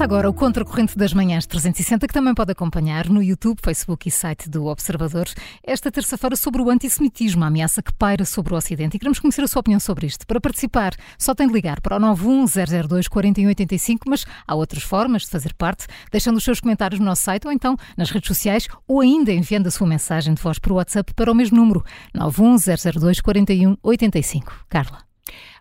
Começa agora o Contracorrente das Manhãs 360, que também pode acompanhar no YouTube, Facebook e site do Observador, esta terça-feira sobre o antissemitismo, a ameaça que paira sobre o Ocidente. E queremos conhecer a sua opinião sobre isto. Para participar, só tem de ligar para o 91002 4185, mas há outras formas de fazer parte, deixando os seus comentários no nosso site ou então nas redes sociais ou ainda enviando a sua mensagem de voz por WhatsApp para o mesmo número, 91002 4185. Carla.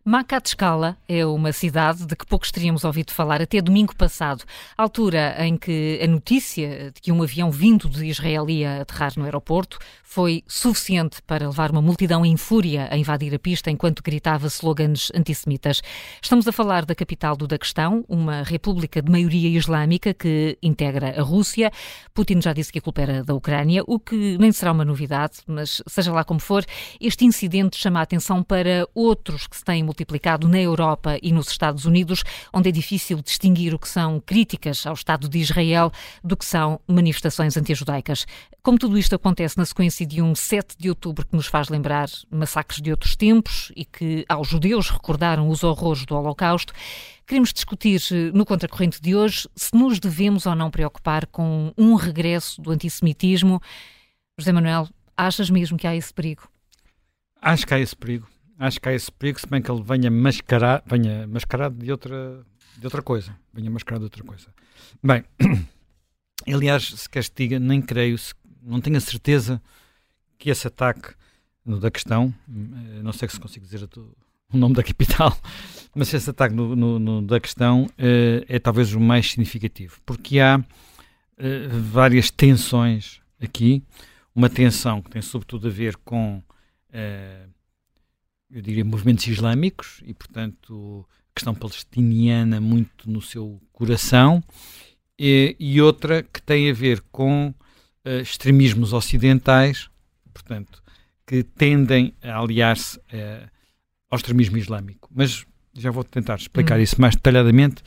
Macatescala é uma cidade de que poucos teríamos ouvido falar até domingo passado, altura em que a notícia de que um avião vindo de Israel ia aterrar no aeroporto foi suficiente para levar uma multidão em fúria a invadir a pista enquanto gritava slogans antissemitas. Estamos a falar da capital do Daguestão, uma república de maioria islâmica que integra a Rússia. Putin já disse que a culpa era da Ucrânia, o que nem será uma novidade, mas seja lá como for, este incidente chama a atenção para outros que se têm multiplicado na Europa e nos Estados Unidos, onde é difícil distinguir o que são críticas ao Estado de Israel do que são manifestações anti-judaicas. Como tudo isto acontece na sequência de um 7 de outubro que nos faz lembrar massacres de outros tempos e que aos judeus recordaram os horrores do Holocausto, Queremos discutir eh, no contracorrente de hoje se nos devemos ou não preocupar com um regresso do antissemitismo. José Manuel, achas mesmo que há esse perigo? Acho que há esse perigo acho que há esse perigo, se bem que ele venha, mascarar, venha mascarado de outra, de outra coisa. Venha mascarado de outra coisa. Bem, aliás, se diga, nem creio, se, não tenho a certeza que esse ataque da questão, eh, não sei se consigo dizer o nome da capital, mas esse ataque no, no, no da questão é, é, talvez o mais significativo, porque há é, várias tensões aqui, uma tensão que tem sobretudo a ver com é, eu diria, movimentos islâmicos e, portanto, questão palestiniana muito no seu coração, e, e outra que tem a ver com uh, extremismos ocidentais, portanto, que tendem a aliar-se uh, ao extremismo islâmico. Mas já vou tentar explicar hum. isso mais detalhadamente.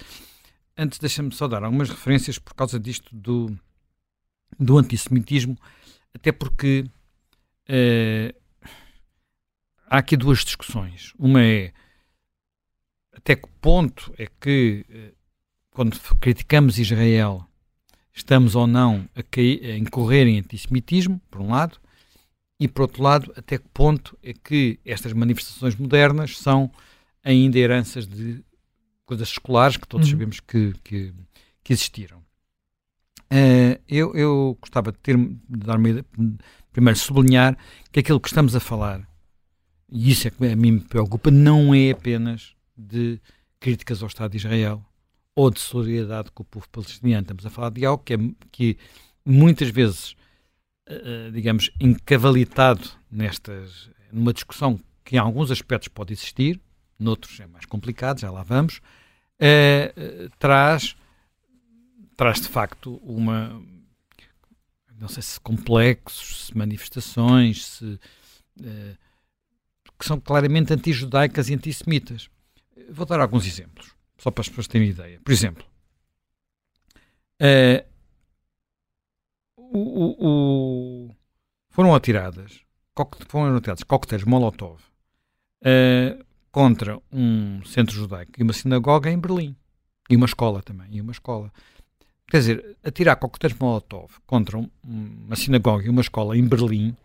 Antes, deixa-me só dar algumas referências por causa disto do, do antissemitismo, até porque uh, há aqui duas discussões. Uma é até que ponto é que, eh, quando criticamos Israel, estamos ou não a, cair, a incorrer em antissemitismo, por um lado, e por outro lado, até que ponto é que estas manifestações modernas são ainda heranças de coisas escolares que todos uhum. sabemos que, que, que existiram. Uh, eu, eu gostava de, ter, de dar uma, primeiro sublinhar que aquilo que estamos a falar e isso é que a mim me preocupa, não é apenas de críticas ao Estado de Israel ou de solidariedade com o povo palestiniano. Estamos a falar de algo que, é, que muitas vezes, uh, digamos, encavalitado nestas, numa discussão que em alguns aspectos pode existir, noutros é mais complicado, já lá vamos, uh, traz, traz de facto uma, não sei se complexos, se manifestações, se que são claramente anti-judaicas e antissemitas. Vou dar alguns exemplos, só para as pessoas terem ideia. Por exemplo, uh, o, o, o, foram atiradas foram atirados coquetéis Molotov uh, contra um centro judaico e uma sinagoga em Berlim. E uma escola também. E uma escola. Quer dizer, atirar coquetéis Molotov contra um, uma sinagoga e uma escola em Berlim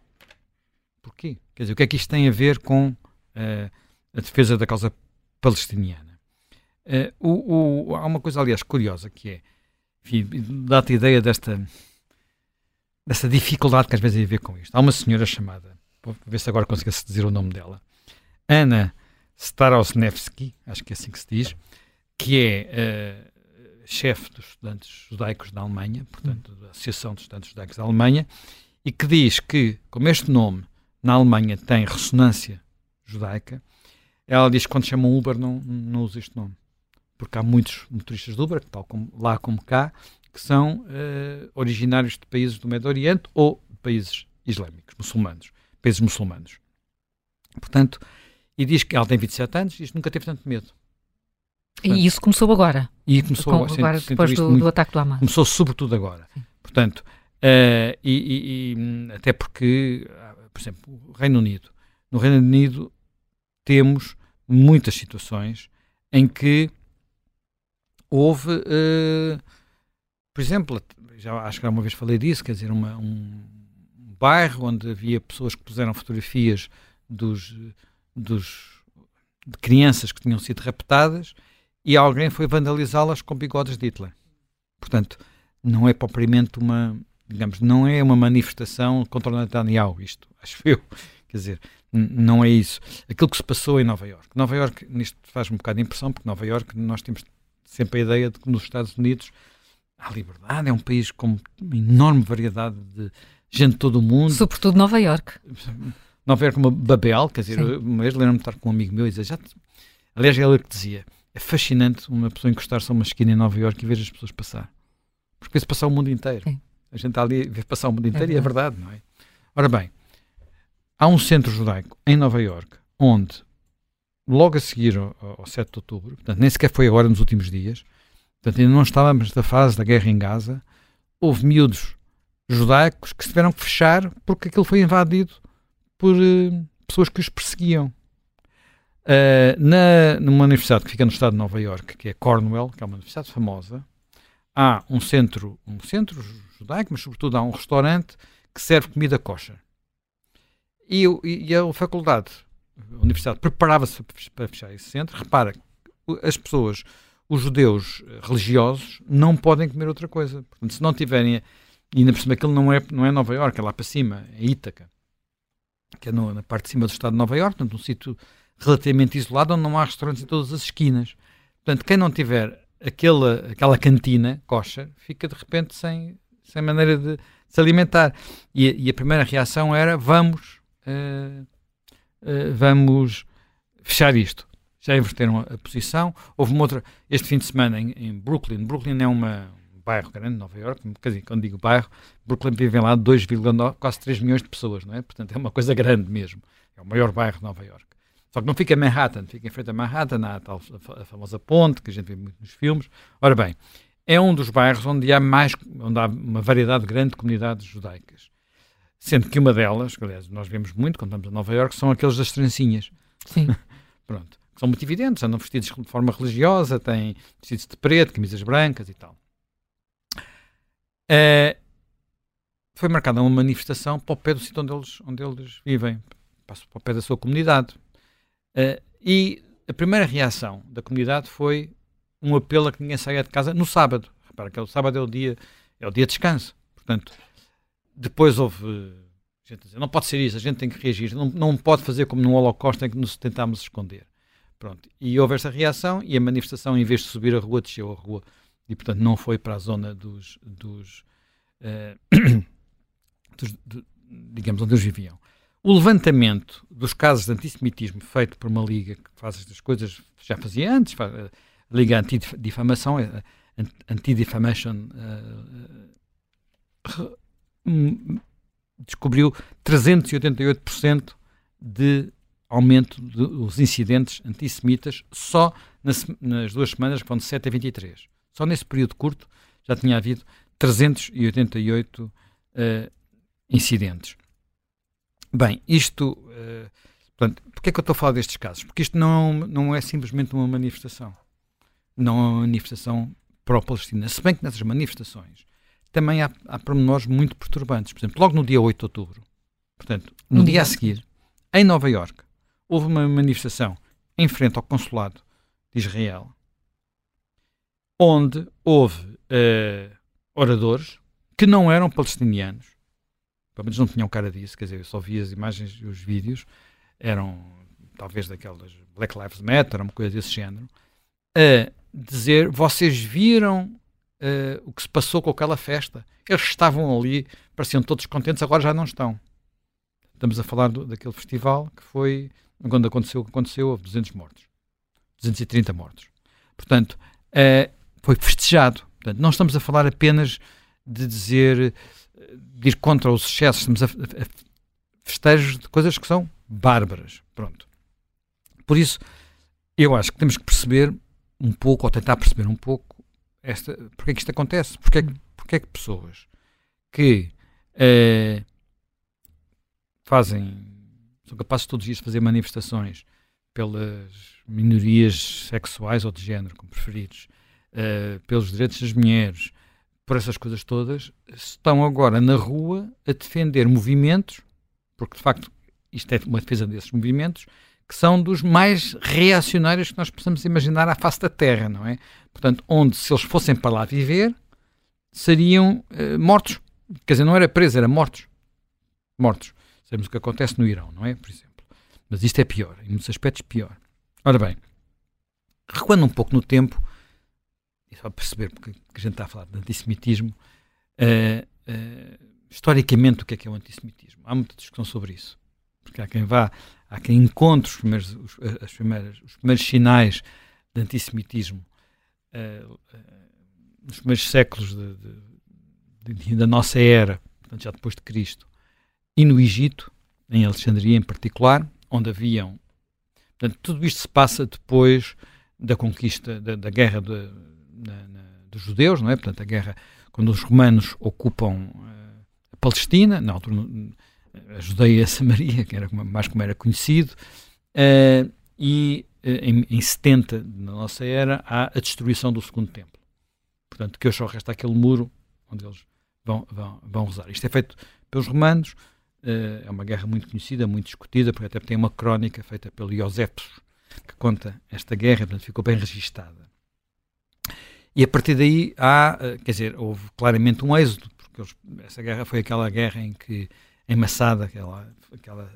Porquê? Quer dizer, o que é que isto tem a ver com uh, a defesa da causa palestiniana? Uh, o, o, há uma coisa, aliás, curiosa que é, dá-te ideia desta, desta dificuldade que às vezes tem a ver com isto. Há uma senhora chamada, vou ver se agora consigo dizer o nome dela, Ana Starosnevsky, acho que é assim que se diz, que é uh, chefe dos estudantes judaicos da Alemanha, portanto, da Associação dos Estudantes Judaicos da Alemanha, e que diz que, como este nome na Alemanha tem ressonância judaica, ela diz que quando chamam Uber não, não usa este nome. Porque há muitos motoristas de Uber, tal como lá como cá, que são uh, originários de países do Médio Oriente ou de países islâmicos, muçulmanos, países muçulmanos. Portanto, e diz que ela tem 27 anos e diz que nunca teve tanto medo. Portanto, e isso começou agora? E começou Com, agora, depois do, muito, do, ataque do Hamas. Começou sobretudo agora. Sim. Portanto, uh, e, e, e, até porque por exemplo, o Reino Unido. No Reino Unido temos muitas situações em que houve, uh, por exemplo, já acho que uma vez falei disso, quer dizer, uma, um bairro onde havia pessoas que puseram fotografias dos, dos, de crianças que tinham sido raptadas e alguém foi vandalizá-las com bigodes de Hitler. Portanto, não é propriamente uma, digamos, não é uma manifestação contra o Netanyahu, isto, acho eu. Quer dizer, não é isso. Aquilo que se passou em Nova Iorque. Nova Iorque, nisto faz um bocado de impressão, porque Nova Iorque, nós temos sempre a ideia de que nos Estados Unidos há liberdade, é um país com uma enorme variedade de gente de todo o mundo. Sobretudo Nova Iorque. Nova Iorque uma Babel, quer dizer, uma vez lembro-me de estar com um amigo meu e dizer, já, aliás, é ele que dizia, é fascinante uma pessoa encostar-se a uma esquina em Nova Iorque e ver as pessoas passar. Porque vê-se passar o mundo inteiro. Sim. A gente está ali a passar o mundo inteiro é e é verdade, não é? Ora bem, há um centro judaico em Nova Iorque onde, logo a seguir ao, ao 7 de outubro, portanto, nem sequer foi agora nos últimos dias, portanto, ainda não estávamos na fase da guerra em Gaza, houve miúdos judaicos que se tiveram que fechar porque aquilo foi invadido por uh, pessoas que os perseguiam. Uh, na, numa universidade que fica no estado de Nova York, que é Cornwall, que é uma universidade famosa, há um centro, um centro judaico, mas sobretudo há um restaurante que serve comida kosher. E, e a faculdade, a universidade, preparava-se para fechar esse centro. Repara, as pessoas, os judeus religiosos, não podem comer outra coisa. Portanto, se não tiverem. E ainda por cima, aquilo não é, não é Nova Iorque, é lá para cima, é Ítaca, que é no, na parte de cima do estado de Nova Iorque, um sítio relativamente isolado, onde não há restaurantes em todas as esquinas. Portanto, quem não tiver aquela, aquela cantina kosher, fica de repente sem, sem maneira de se alimentar. E, e a primeira reação era: vamos uh, uh, vamos fechar isto. Já inverteram a, posição. Houve uma outra, este fim de semana em, em Brooklyn. Brooklyn é uma, um bairro grande, Nova York, quer dizer, quando digo bairro, Brooklyn vivem lá 2,9, quase 3 milhões de pessoas, não é? Portanto, é uma coisa grande mesmo. É o maior bairro de Nova York. Só que não fica em Manhattan, fica em frente a Manhattan, há a, tal, a famosa ponte que a gente vê muito nos filmes. Ora bem, é um dos bairros onde há mais, onde há uma variedade grande de comunidades judaicas. Sendo que uma delas, aliás, nós vemos muito quando estamos a Nova Iorque, são aqueles das trancinhas. Sim. Pronto. São muito evidentes, andam vestidos de forma religiosa, têm vestidos de preto, camisas brancas e tal. Uh, foi marcada uma manifestação para o pé do sítio onde eles, onde eles vivem, para o pé da sua comunidade. Uh, e a primeira reação da comunidade foi um apelo a que ninguém saia de casa no sábado. Repara que o sábado é o dia, é o dia de descanso. Portanto, depois houve gente a dizer, não pode ser isso, a gente tem que reagir, não, não pode fazer como no Holocausto em que nos tentámos esconder. Pronto. E houve essa reação e a manifestação, em vez de subir a rua, desceu a rua e, portanto, não foi para a zona dos, dos, uh, dos digamos, onde eles viviam. O levantamento dos casos de antissemitismo feito por uma liga que faz estas coisas, já fazia antes, faz, Liga Antidifamação, eh, Anti-Defamation uh, descobriu 388% de aumento dos incidentes antissemitas só nas, nas, duas semanas que vão de 7 a 23. Só nesse período curto já tinha havido 388 uh, eh, incidentes. Bem, isto. Uh, portanto, porquê é que eu estou a falar destes casos? Porque isto não, não é simplesmente uma manifestação. Não uma manifestação pró-Palestina. Se bem que nessas manifestações também há, há pormenores muito perturbantes. Por exemplo, logo no dia 8 de outubro, portanto, no, dia a seguir, em Nova Iorque, houve uma manifestação em frente ao consulado de Israel, onde houve uh, oradores que não eram palestinianos, pelo menos não tinham cara disso, quer dizer, eu só vi as imagens e os vídeos, eram talvez daquelas Black Lives Matter, uma coisa desse género, a dizer: vocês viram uh, o que se passou com aquela festa. Eles estavam ali, pareciam todos contentes, agora já não estão. Estamos a falar do, daquele festival que foi, quando aconteceu o que aconteceu, houve 200 mortos. 230 mortos. Portanto, uh, foi festejado. Portanto, não estamos a falar apenas de dizer, de ir contra os excessos, estamos a, a, festejos de coisas que são bárbaras. Pronto. Por isso, eu acho que temos que perceber um pouco, ou tentar perceber um pouco, esta, porque é que isto acontece? Porque é que, porque é que pessoas que uh, fazem, são capazes todos os dias de fazer manifestações pelas minorias sexuais ou de género, como preferidos, uh, pelos direitos das mulheres, por essas coisas todas, estão agora na rua a defender movimentos, porque de facto isto é uma defesa desses movimentos, que são dos mais reacionários que nós possamos imaginar à face da Terra, não é? Portanto, onde se eles fossem para lá viver, seriam uh, mortos. Quer dizer, não era preso, era mortos. Mortos. Sabemos o que acontece no Irão, não é? Por exemplo. Mas isto é pior, em muitos aspectos pior. Ora bem, recuando um pouco no tempo, e só perceber porque a gente está a falar de antissemitismo, uh, uh, historicamente o que é que é o antissemitismo? Há muita discussão sobre isso. Porque há quem vá, há quem encontre os primeiros, os, as primeiras, os primeiros sinais de antissemitismo uh, nos primeiros séculos de, de, de, da nossa era, portanto já depois de Cristo, e no Egito, em Alexandria em particular, onde haviam. Portanto, tudo isto se passa depois da conquista, da, da guerra dos judeus, não é? Portanto, a guerra, quando os romanos ocupam uh, a Palestina, na altura a Judeia e a Samaria, que era mais como era conhecido, uh, e uh, em, em 70 na nossa era há a destruição do segundo templo. Portanto, que hoje só resta aquele muro onde eles vão, vão, vão rezar. Isto é feito pelos romanos, Uh, é uma guerra muito conhecida, muito discutida, porque até tem uma crónica feita pelo Iosepos, que conta esta guerra, portanto ficou bem registada. E a partir daí há, quer dizer, houve claramente um êxodo, porque eles, essa guerra foi aquela guerra em que, em Massada, aquela, aquela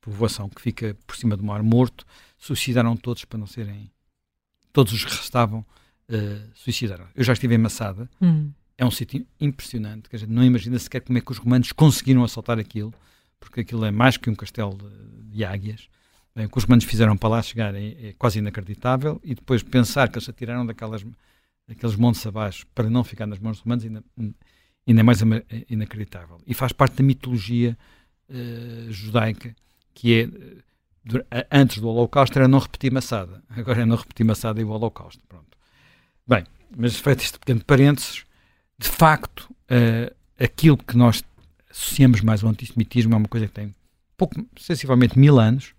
povoação que fica por cima do Mar Morto, suicidaram todos para não serem. Todos os que restavam uh, suicidaram. Eu já estive em Massada. Hum é um sítio impressionante, que a gente não imagina sequer como é que os romanos conseguiram assaltar aquilo, porque aquilo é mais que um castelo de, de águias. Bem, o que os romanos fizeram para lá chegar é, é, quase inacreditável, e depois pensar que eles se atiraram daquelas, daqueles montes abaixo para não ficar nas mãos dos romanos ainda, ainda é mais inacreditável. E faz parte da mitologia uh, judaica, que é, uh, antes do Holocausto era não repetir Massada, agora é não repetir Massada e o Holocausto. Pronto. Bem, mas feito este pequeno parênteses, de facto, uh, aquilo que nós associamos mais ao antissemitismo é uma coisa que tem pouco, sensivelmente mil anos,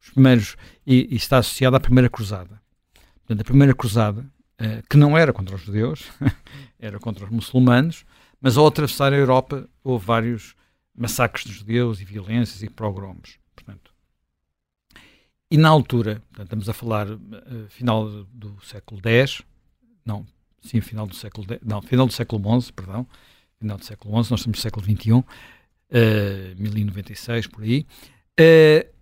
os primeiros, e, e está associada à Primeira Cruzada. Portanto, a Primeira Cruzada, uh, que não era contra os judeus, era contra os muçulmanos, mas ao atravessar a Europa houve vários massacres de judeus e violências e progromos. Portanto, e na altura, portanto, estamos a falar uh, final do século X, não, sim, final do século X, não, final do século XI, perdão, final do século XI, nós estamos no século XXI, uh, 1096, por aí, uh,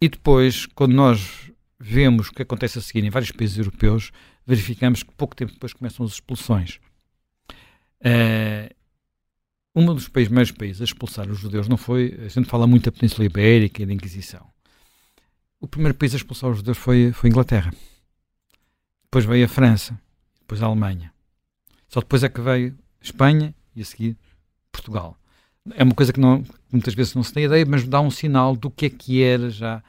e depois, quando nós vemos o que acontece a seguir em vários países europeus, verificamos que pouco tempo depois começam as expulsões. Uh, um dos mais países a expulsar os judeus não foi, a gente fala muito da Península Ibérica e da Inquisição. O primeiro país a expulsar os judeus foi, foi a Inglaterra. Depois veio a França depois a Alemanha. Só depois é que veio Espanha e a seguir Portugal. É uma coisa que não, muitas vezes não se tem ideia, mas dá um sinal do que é que era já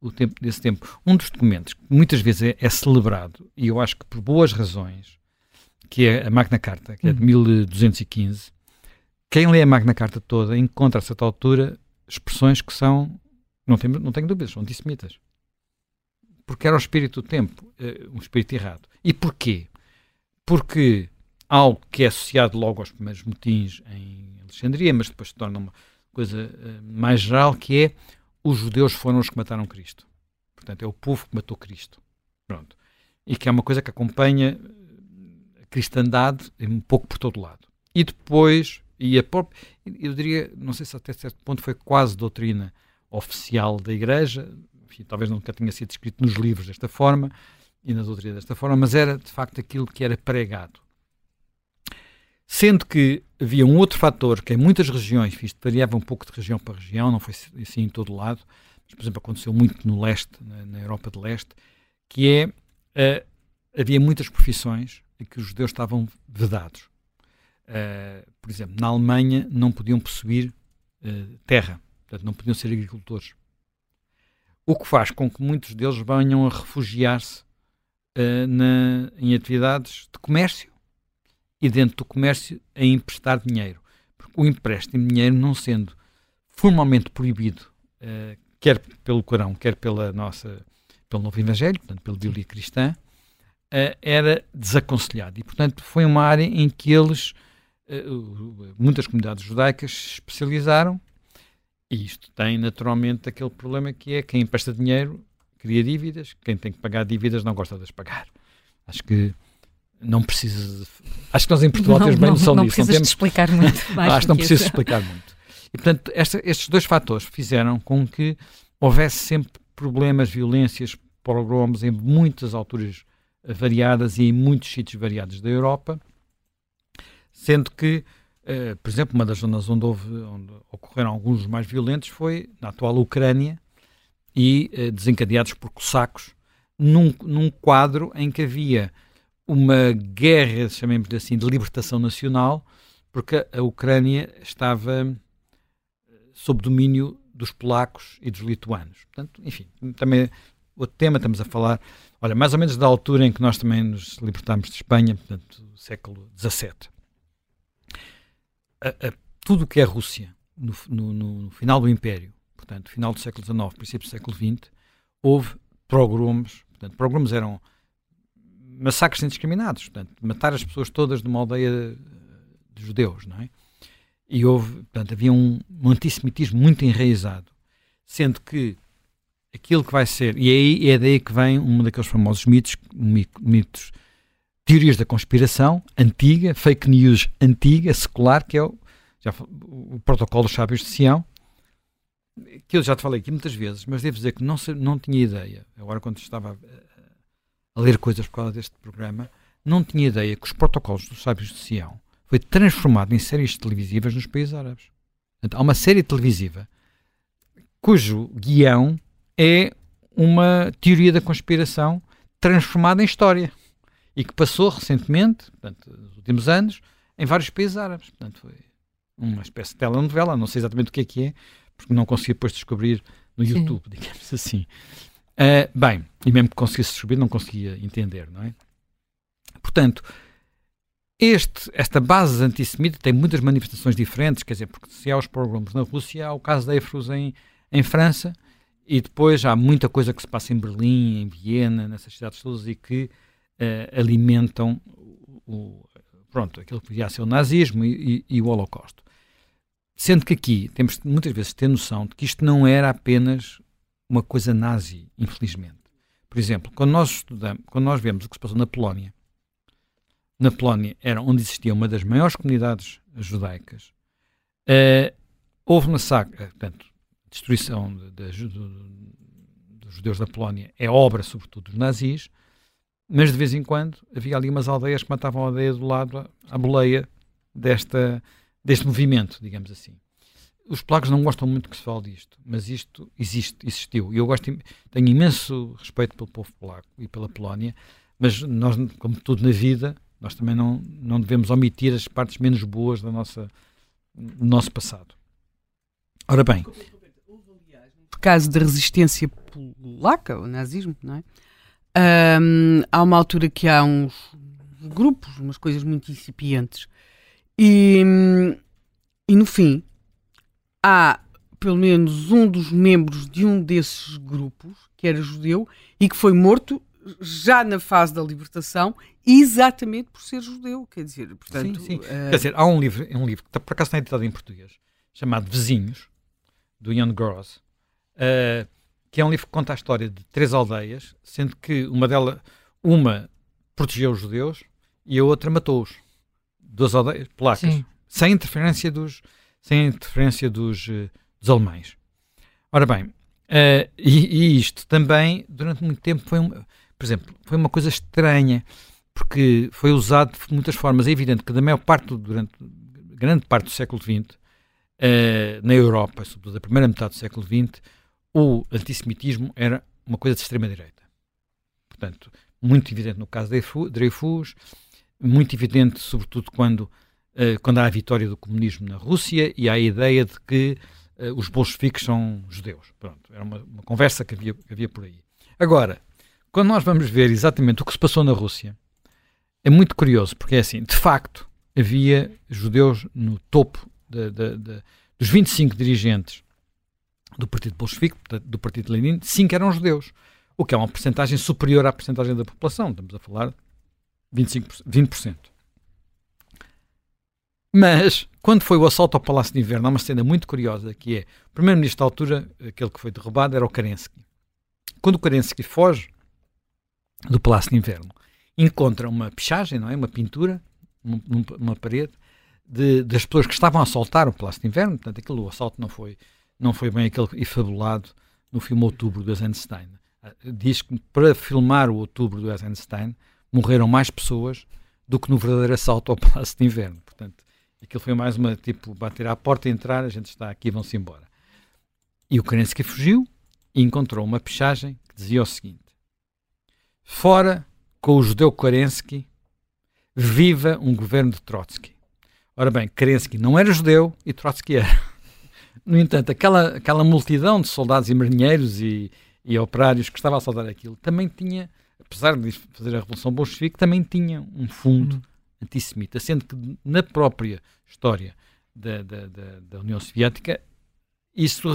o tempo desse tempo. Um dos documentos que muitas vezes é, é celebrado, e eu acho que por boas razões, que é a Magna Carta, que é de 1215. Hum. Quem lê a Magna Carta toda encontra a certa altura expressões que são, não tenho, não tenho dúvidas, são antissemitas. Porque era o espírito do tempo, eh, um espírito errado. E porquê? porque algo que é associado logo aos primeiros motins em Alexandria, mas depois se torna uma coisa uh, mais geral, que é os judeus foram os que mataram Cristo. Portanto, é o povo que matou Cristo. Pronto. E que é uma coisa que acompanha cristandade um pouco por todo lado. E depois, e a própria, eu diria, não sei se até certo ponto foi quase doutrina oficial da Igreja, enfim, talvez nunca tenha sido escrito nos livros desta forma, e na doutrina desta forma, mas era de facto aquilo que era pregado. Sendo que havia um outro fator que em muitas regiões, isto variava um pouco de região para região, não foi assim em todo lado, mas por exemplo aconteceu muito no leste, na, Europa de leste, que é, uh, havia muitas profissões que os judeus estavam vedados. Uh, por exemplo, na Alemanha não podiam possuir uh, terra, portanto não podiam ser agricultores. O que faz com que muitos deles venham a refugiar-se uh, em atividades de comércio e dentro do comércio a emprestar dinheiro. Porque o empréstimo de dinheiro, não sendo formalmente proibido, quer pelo Corão, quer pela nossa, pelo Novo Evangelho, portanto, pela Bíblia cristã, uh, era desaconselhado. E, portanto, foi uma área em que eles, muitas comunidades judaicas, se especializaram. E isto tem, naturalmente, aquele problema que é quem empresta dinheiro cria dívidas, quem tem que pagar dívidas não gosta de as pagar. Acho que não precisa. Acho que nós em Portugal não, temos bem noção não disso. Não precisas explicar muito. acho que não precisa explicar muito. E, portanto, esta, estes dois fatores fizeram com que houvesse sempre problemas, violências, pogroms em muitas alturas variadas e em muitos sítios variados da Europa, sendo que, uh, por exemplo, uma das zonas onde, houve, onde ocorreram alguns mais violentos foi na atual Ucrânia e uh, desencadeados por cossacos, num, num quadro em que havia uma guerra, chamemos assim, de libertação nacional, porque a Ucrânia estava sob domínio dos polacos e dos lituanos. Portanto, enfim, também outro tema, estamos a falar, olha, mais ou menos da altura em que nós também nos libertámos de Espanha, portanto, século XVII. A, a, tudo o que é Rússia, no, no, no, final do Império, portanto, final do século XIX, princípio do século XX, houve progromos, portanto, progromos eram massacres indiscriminados, portanto, matar as pessoas todas de uma aldeia de judeus, não é? E houve, portanto, havia um, um antissemitismo muito enraizado, sendo que aquilo que vai ser, e aí é daí que vem um daqueles famosos mitos, mitos, teorias da conspiração, antiga, fake news antiga, secular, que é o, já, o protocolo dos sábios de Sião, que eu já te falei aqui muitas vezes, mas devo dizer que não, não tinha ideia, agora quando estava a, ler coisas por causa deste programa, não tinha ideia que os protocolos dos sábios de Sião foi transformado em séries televisivas nos países árabes. Há uma série televisiva cujo guião é uma teoria da conspiração transformada em história e que passou recentemente, portanto, nos últimos anos, em vários países árabes. Portanto, foi uma espécie de telenovela, não sei exatamente o que é que é, porque não consegui depois descobrir no YouTube, Sim. digamos assim. Uh, bem, e mesmo que conseguisse descobrir, não conseguia entender, não é? Portanto, este, esta base antissemita tem muitas manifestações diferentes, quer dizer, porque se há os pogroms na Rússia, há o caso da Efrus em, em França, e depois há muita coisa que se passa em Berlim, em Viena, nessas cidades todas, e que uh, alimentam o, pronto, aquilo que podia ser o nazismo e, e, e, o Holocausto. Sendo que aqui temos muitas vezes de ter noção de que isto não era apenas uma coisa nazi, infelizmente. Por exemplo, quando nós estudamos, quando nós vemos o que se passou na Polónia, na Polónia era onde existia uma das maiores comunidades judaicas. Uh, houve massacre, eh, portanto, destruição de, de, dos judeus da Polónia é obra, sobretudo, dos nazis, mas de vez em quando havia ali umas aldeias que matavam a aldeia do lado à boleia desta, deste movimento, digamos assim. Os polacos não gostam muito que se fale disto, mas isto existe, existiu. E eu gosto, tenho imenso respeito pelo povo polaco e pela Polónia, mas nós, como tudo na vida, nós também não, não devemos omitir as partes menos boas da nossa, do nosso passado. Ora bem. Caso da resistência polaca, o nazismo, não é? Um, há uma altura que há uns grupos, umas coisas muito incipientes, e, e no fim há pelo menos um dos membros de um desses grupos, que era judeu, e que foi morto já na fase da libertação, exatamente por ser judeu. Quer dizer, portanto. Sim, sim. Uh... Quer dizer, há um livro, um livro que tá, por acaso está editado em português, chamado Vizinhos, do Ian Gross, uh, que é um livro que conta a história de três aldeias, sendo que uma delas, uma protegeu os judeus e a outra matou-os. Duas aldeias polacas, sim. sem interferência dos, sem interferência dos, uh, dos alemães. Ora bem, uh, e, e, isto também, durante muito tempo, foi um, por exemplo, foi uma coisa estranha, porque foi usado de muitas formas. É evidente que da maior parte, durante grande parte do século XX, uh, eh, na Europa, sobretudo da primeira metade do século XX, o antissemitismo era uma coisa de extrema-direita. Portanto, muito evidente no caso de Dreyfus, muito evidente, sobretudo, quando, uh, quando há a vitória do comunismo na Rússia e há a ideia de que uh, os bolcheviques são judeus. Pronto, era uma, uma conversa que havia, que havia por aí. Agora, quando nós vamos ver exatamente o que se passou na Rússia, é muito curioso, porque é assim, de facto, havia judeus no topo de, de, de, dos 25 dirigentes do Partido Bolchevique, do Partido Lenin, 5 eram judeus, o que é uma porcentagem superior à porcentagem da população. Estamos a falar 25%, 20%. Mas, quando foi o assalto ao Palácio de Inverno, há uma cena muito curiosa, que é, o primeiro-ministro da altura, aquele que foi derrubado, era o Kerensky. Quando o Kerensky foge do Palácio de Inverno, encontra uma pichagem, não é? Uma pintura, numa parede, de, das pessoas que estavam a assaltar o Palácio de Inverno. Portanto, aquele, o assalto não foi, não foi bem aquele efabulado no filme Outubro do Eisenstein. Ah, diz que para filmar o Outubro do Eisenstein morreram mais pessoas do que no verdadeiro assalto ao Palácio de Inverno. Portanto, aquilo foi mais uma, tipo, bater à porta e entrar, a gente está aqui, vão-se embora. E o Kerensky fugiu e encontrou uma pichagem que dizia o seguinte: Fora com o judeu Kerensky, viva um governo de Trotsky. Ora bem, Kerensky não era judeu e Trotsky era. No entanto, aquela, aquela multidão de soldados e marinheiros e, e operários que estava a saudar aquilo também tinha, apesar de fazer a Revolução Bolchevique, também tinha um fundo uhum. antissemita, sendo que na própria história da, da, da, da União Soviética isso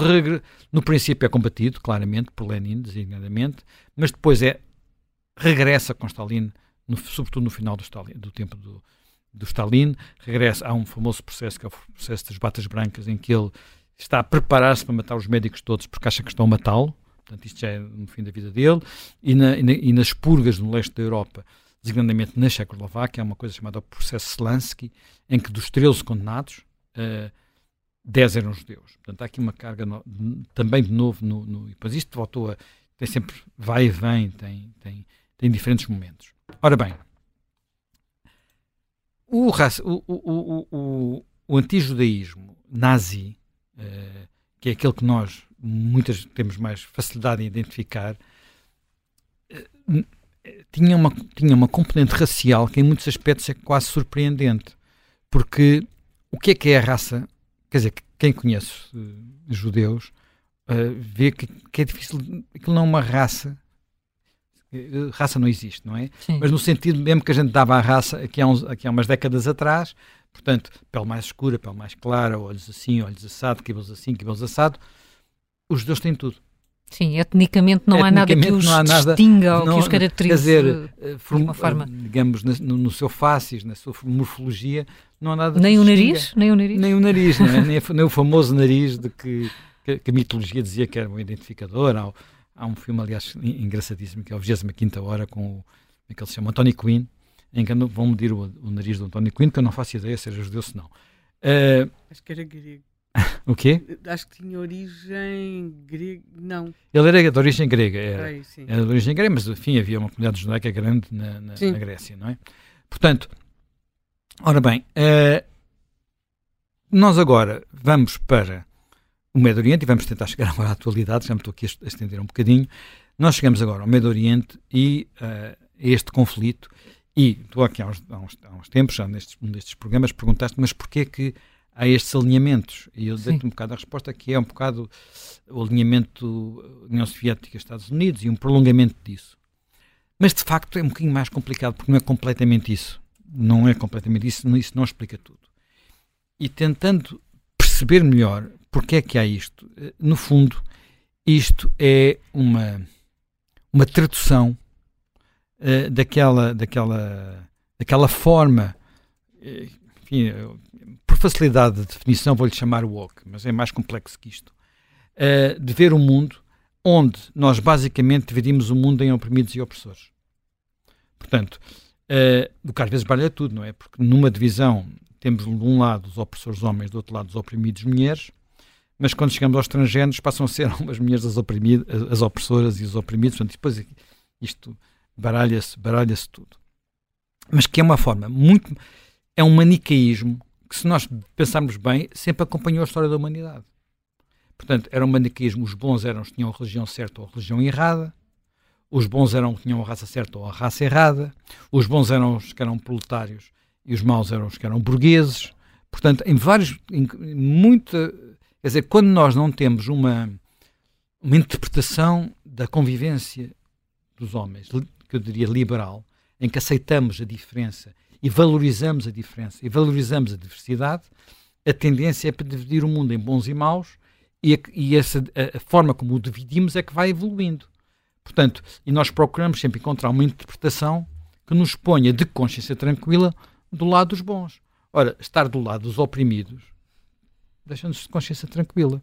no princípio é combatido, claramente, por Lenin, designadamente, mas depois é regressa com Stalin, no, sobretudo no final do, Stalin, do tempo do, do Stalin, regressa, há um famoso processo que é o processo das batas brancas, em que ele está a preparar-se para matar os médicos todos porque acha que estão a matá-lo, portanto isto já é no fim da vida dele, e, na, e, na, e nas purgas no leste da Europa, designadamente na Checoslováquia, há uma coisa chamada processo Slansky, em que dos 13 condenados, uh, eh, 10 eram judeus. Portanto, há aqui uma carga no, também de novo no, no, e depois isto voltou a tem sempre vai e vem, tem, tem, tem diferentes momentos. Ora bem, o, o, o, o, o antijudaísmo nazi uh, que é aquele que nós muitas temos mais facilidade em identificar, uh, tinha, uma, tinha uma componente racial que em muitos aspectos é quase surpreendente. Porque o que é que é a raça? Quer dizer, quem conhece judeus vê que, que, é difícil, aquilo não é uma raça. Raça não existe, não é? Sim. Mas no sentido mesmo que a gente dava à raça aqui há, uns, aqui há umas décadas atrás, Portanto, pele mais escura, pele mais clara, olhos assim, olhos assado, cabelos assim, cabelos assado. Os judeus têm tudo. Sim, etnicamente não etnicamente há nada que os não nada, distinga ou não, que os caracterize quer dizer, eh, de uma forma. Eh, digamos, no, no, seu faces, na sua morfologia, não há nada Nem o nariz? Nem o nariz? Nem o nariz, é? nem, nem, o famoso nariz de que, que, que, a mitologia dizia que era um identificador. Há, há um filme, aliás, engraçadíssimo, que é o 25 Hora, com o, como é que ele se chama? António Quinn, em que vão medir o, o, nariz do António Quinn, que eu não faço ideia se era judeu ou não. Uh, Acho que era grego. o quê? Acho que tinha origem grega. Não. Ele era de origem grega. Era, Ai, era de origem grega, mas enfim havia uma comunidade judaica grande na, na, na Grécia, não é? Portanto, ora bem, uh, nós agora vamos para o Médio Oriente e vamos tentar chegar agora à atualidade, já me estou aqui a estender um bocadinho. Nós chegamos agora ao Médio Oriente e uh, este conflito e tu aqui há uns, há uns, há uns tempos, já nestes, um destes programas, perguntaste, mas porquê que há estes alinhamentos? E eu dei-te um bocado a resposta que é um bocado o alinhamento União Soviética-Estados Unidos e um prolongamento disso. Mas de facto é um bocadinho mais complicado, porque não é completamente isso. Não é completamente isso, isso não explica tudo. E tentando perceber melhor porque é que há isto, eh, no fundo, isto é uma, uma tradução uh, daquela, daquela, daquela forma, uh, enfim, por facilidade de definição vou-lhe chamar woke, mas é mais complexo que isto, uh, de ver o um mundo onde nós basicamente dividimos o mundo em oprimidos e opressores. Portanto, uh, que às vezes vale tudo, não é? Porque numa divisão temos de um lado os opressores homens, do outro lado os oprimidos mulheres, mas quando chegamos aos transgêneros passam a ser as mulheres as, oprimidas, as opressoras e os oprimidos, portanto, depois isto baralha-se baralha tudo. Mas que é uma forma muito. É um manicaísmo que, se nós pensarmos bem, sempre acompanhou a história da humanidade. Portanto, era um manicaísmo. Os bons eram os que tinham a religião certa ou a religião errada. Os bons eram os que tinham a raça certa ou a raça errada. Os bons eram os que eram proletários e os maus eram os que eram burgueses. Portanto, em vários. Em muita. Quer dizer, quando nós não temos uma, uma interpretação da convivência dos homens que eu diria liberal, em que aceitamos a diferença e valorizamos a diferença e valorizamos a diversidade, a tendência é para dividir o mundo em bons e maus e, a, e essa, a, a, forma como o dividimos é que vai evoluindo. Portanto, e nós procuramos sempre encontrar uma interpretação que nos ponha de consciência tranquila do lado dos bons. Ora, estar do lado dos oprimidos deixa-nos de consciência tranquila,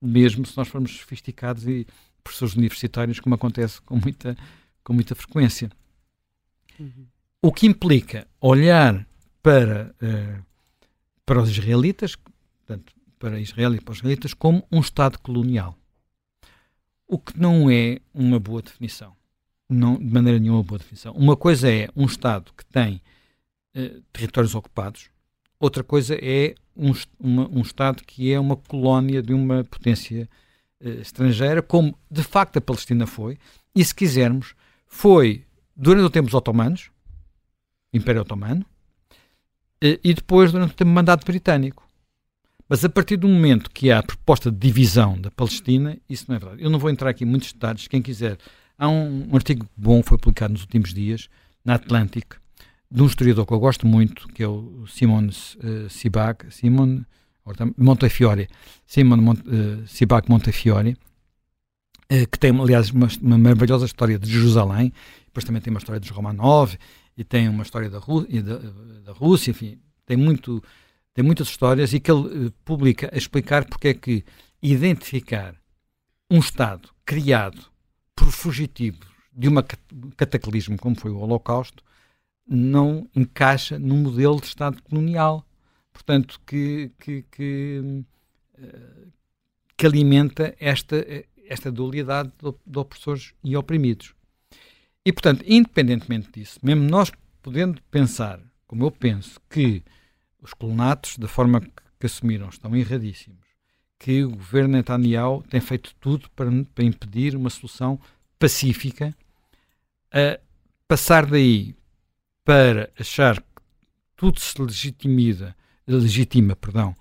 mesmo se nós formos sofisticados e professores universitários, como acontece com muita, com muita frequência. Uhum. O que implica olhar para, uh, para os israelitas, portanto, para Israel e para os israelitas, como um Estado colonial. O que não é uma boa definição. Não, de maneira nenhuma uma boa definição. Uma coisa é um Estado que tem uh, territórios ocupados, outra coisa é um, uma, um Estado que é uma colónia de uma potência uh, estrangeira, como de facto a Palestina foi, e se quisermos, foi durante o tempo dos otomanos, Império Otomano, e depois durante o tempo do mandato britânico. Mas a partir do momento que há a proposta de divisão da Palestina, isso não é verdade. Eu não vou entrar aqui em muitos detalhes, quem quiser. Há um, um artigo bom, foi publicado nos últimos dias, na Atlantic, de um historiador que eu gosto muito, que é o Simon uh, Sibak, Simon Montefiore, Simon Mont, uh, Sibak Montefiore, que tem, aliás, uma, uma, maravilhosa história de Jerusalém, depois também tem uma história dos Romanov, e tem uma história da, Rú da, da Rússia, enfim, tem, muito, tem muitas histórias, e que ele uh, publica a explicar porque é que identificar um Estado criado por fugitivos de um cataclismo como foi o Holocausto não encaixa no modelo de Estado colonial, portanto, que, que, que, eh, que alimenta esta, esta dualidade de opressores e oprimidos. E, portanto, independentemente disso, mesmo nós podendo pensar, como eu penso, que os colonatos, da forma que assumiram, estão erradíssimos, que o governo Netanyahu tem feito tudo para, para impedir uma solução pacífica, a passar daí para achar que tudo se legitimiza, legitima perdão,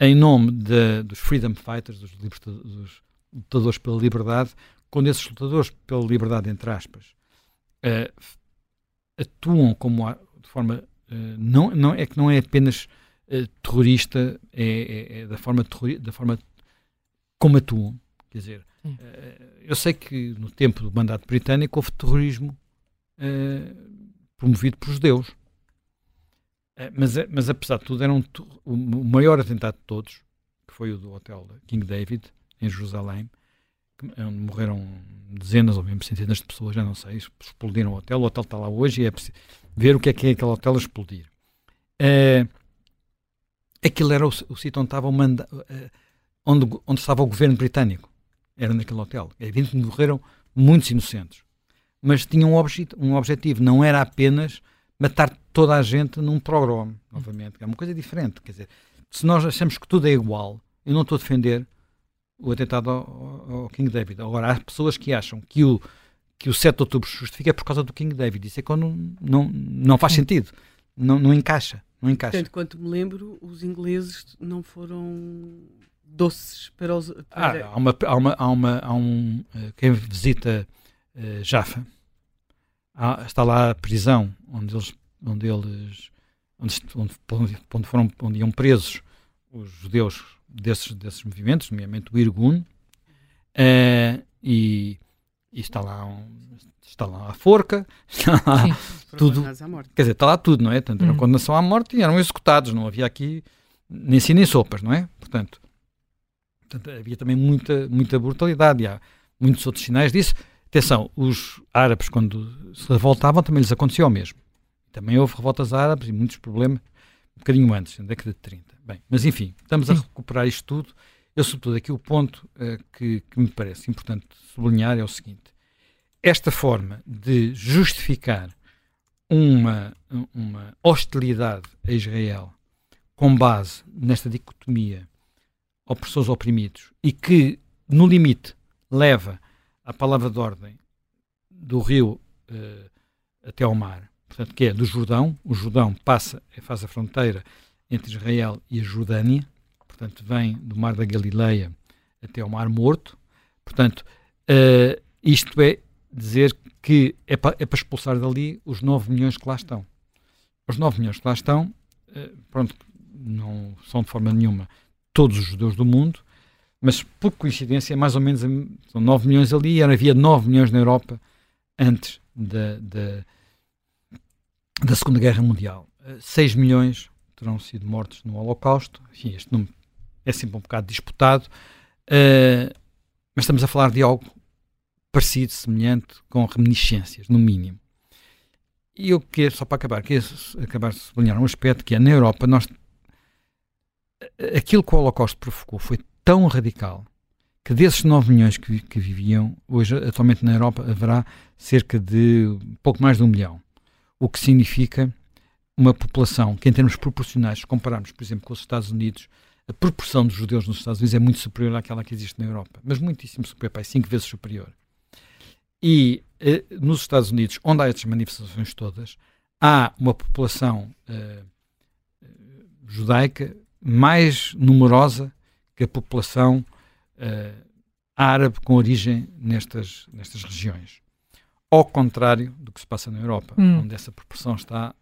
em nome de, dos freedom fighters, dos, dos, lutadores pela liberdade, quando esses lutadores pela liberdade, entre aspas, uh, atuam como de forma uh, não, não é que não é apenas uh, terrorista, é, é, é, da forma da forma como atuam. Quer dizer, eu sei que no tempo do mandato britânico houve terrorismo promovido por judeus. Mas, mas apesar de tudo, era um, o maior atentado de todos, que foi o do hotel King David, em Jerusalém, onde morreram dezenas ou mesmo centenas de pessoas, já não sei, explodiram o hotel. O hotel está lá hoje e é preciso ver o que é que é aquele hotel a explodir. Uh, aquilo era o, o sítio onde estava, o manda, uh, onde, onde estava o governo britânico. Era naquele hotel. É evidente que morreram muitos inocentes mas tinha um, obje um objetivo, não era apenas matar toda a gente num programa, novamente. É uma coisa diferente. Quer dizer, se nós achamos que tudo é igual, eu não estou a defender o atentado ao, ao King David. Agora, há pessoas que acham que o, que o 7 de outubro se justifica por causa do King David. Isso é quando não, não, não faz sentido. Não, não encaixa. Não encaixa. Portanto, quanto me lembro, os ingleses não foram doces para os. Para... Ah, há, uma, há, uma, há, uma, há um. Eh, quem visita uh, Jaffa há, está lá a prisão onde eles, onde eles onde, onde, onde, foram, onde iam presos os judeus desses, desses movimentos, nomeadamente o Irgun, uh, e, e, está lá um, está lá a forca, está lá tudo, quer dizer, está lá tudo, não é? Tanto era hum. condenação à morte e eram executados, não havia aqui nem si nem sopas, não é? Portanto, portanto havia também muita, muita brutalidade, e há muitos outros sinais disso. Atenção, os árabes, quando se revoltavam, também lhes acontecia o mesmo. Também houve revoltas árabes e muitos problemas um bocadinho antes, na década de 30. Bem, mas enfim, estamos a recuperar isto tudo. Eu, sobretudo, aqui o ponto uh, que, que me parece importante sublinhar é o seguinte: esta forma de justificar uma, uma hostilidade a Israel com base nesta dicotomia opressores oprimidos e que, no limite, leva a palavra de ordem do rio uh, até ao mar, portanto, que é do Jordão. O Jordão passa, faz a fronteira entre Israel e a Jordânia, portanto, vem do mar da Galileia até ao Mar Morto. Portanto, uh, isto é dizer que é para, é para expulsar dali os 9 milhões que lá estão. Os 9 milhões que lá estão, uh, pronto, não são de forma nenhuma todos os judeus do mundo, mas por coincidência, mais ou menos são 9 milhões ali, e havia 9 milhões na Europa antes da, da, da Segunda Guerra Mundial. 6 milhões terão sido mortos no Holocausto. Enfim, este número é sempre um bocado disputado, mas estamos a falar de algo parecido, semelhante, com reminiscências, no mínimo. E eu quero, só para acabar, quero acabar de sublinhar um aspecto que é, na Europa, nós, aquilo que o Holocausto provocou foi tão radical que desses 9 milhões que, que viviam, hoje, atualmente na Europa, haverá cerca de pouco mais de um milhão. O que significa uma população que, em termos proporcionais, se compararmos, por exemplo, com os Estados Unidos, a proporção dos judeus nos Estados Unidos é muito superior àquela que existe na Europa, mas muitíssimo superior, pai, cinco vezes superior. E eh, nos Estados Unidos, onde há estas manifestações todas, há uma população eh, judaica mais numerosa que a população eh, árabe com origem nestas, nestas regiões. Ao contrário do que se passa na Europa, hum. onde essa proporção está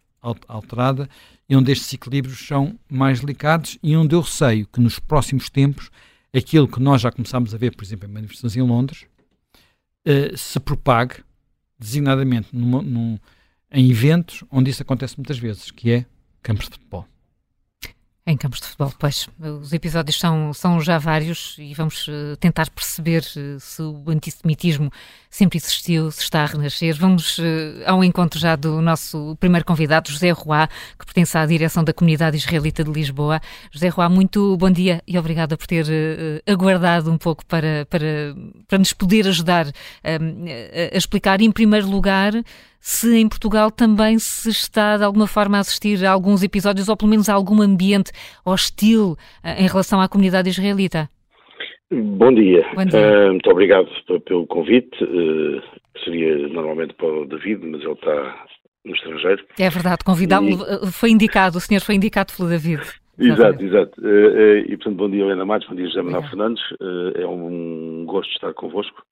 alterada e onde estes equilíbrios são mais delicados e onde eu receio que nos próximos tempos aquilo que nós já começámos a ver, por exemplo, em manifestações em Londres, uh, se propague designadamente numa, num, em eventos onde isso acontece muitas vezes, que é campos de futebol. Em campos de futebol, pois. Os episódios são, são já vários e vamos uh, tentar perceber uh, se o antissemitismo sempre existiu, se está a renascer. Vamos uh, ao encontro já do nosso primeiro convidado, José Roá, que pertence à direção da Comunidade Israelita de Lisboa. José Roá, muito bom dia e obrigada por ter aguardado um pouco para, para, para nos poder ajudar a explicar, em primeiro lugar, se em Portugal também se está de alguma forma a assistir a alguns episódios ou pelo menos a algum ambiente hostil eh, em relação à comunidade israelita. Bom dia. Bom dia. Uh, muito obrigado pelo convite. Uh, seria normalmente para o David, mas ele está no estrangeiro. É verdade, convidá-lo e... foi indicado, o senhor foi indicado pelo David. Exato, exato. Uh, e portanto, bom dia Helena Matos, bom dia José Manuel Fernandes. é um gosto estar convosco.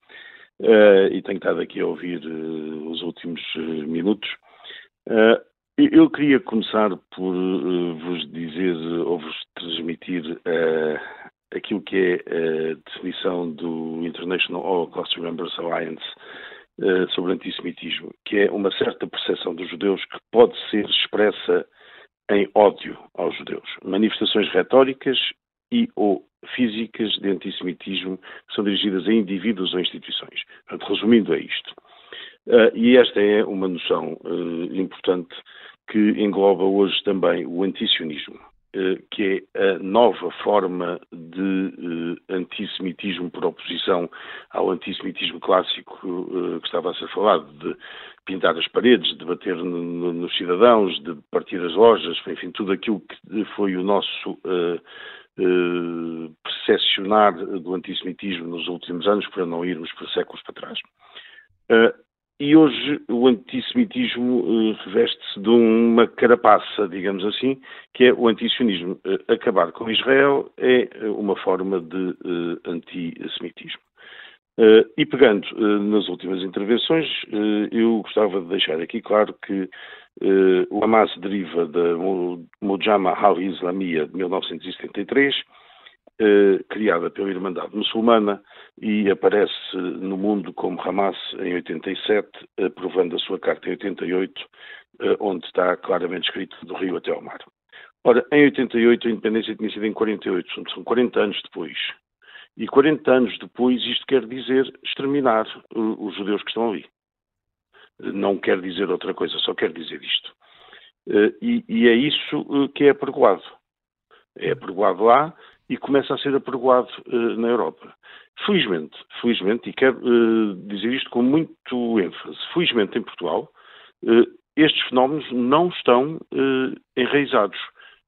E tenho estado aqui a ouvir os últimos minutos. eu queria começar por vos dizer ou vos transmitir aquilo que é a definição do International Holocaust Remembrance Alliance sobre antissemitismo, que é uma certa percepção dos judeus que pode ser expressa em ódio aos judeus. Manifestações retóricas e ou físicas de antissemitismo são dirigidas a indivíduos ou instituições. Portanto, resumindo, é isto. Uh, e esta é uma noção uh, importante que engloba hoje também o antisionismo, que é a nova forma de antissemitismo por oposição ao antissemitismo clássico que estava a ser falado, de pintar as paredes, de bater no, no, nos cidadãos, de partir as lojas, enfim, tudo aquilo que foi o nosso eh, percepcionar do antissemitismo nos últimos anos, para não irmos para séculos para trás. E hoje o antissemitismo uh, reveste-se de uma carapaça, digamos assim, que é o antissionismo. Uh, acabar com Israel é uma forma de antissemitismo. e pegando nas últimas intervenções, eu gostava de deixar aqui claro que o Hamas deriva da Mujama al-Islamia de 1973, uh, criada pela Irmandade Muçulmana e aparece no mundo como Hamas em 87, aprovando a sua carta em 88, uh, eh, onde está claramente escrito do rio até ao mar. Ora, em 88 a independência tinha sido em 48, são 40 anos depois. E 40 anos depois isto quer dizer exterminar os judeus que estão ali não quer dizer outra coisa, só quer dizer isto. Eh, e, e é isso eh, que é apregoado. É apregoado lá e começa a ser apregoado eh, na Europa. Felizmente, felizmente, e quero dizer isto com muito ênfase, felizmente em Portugal, estes fenómenos não estão enraizados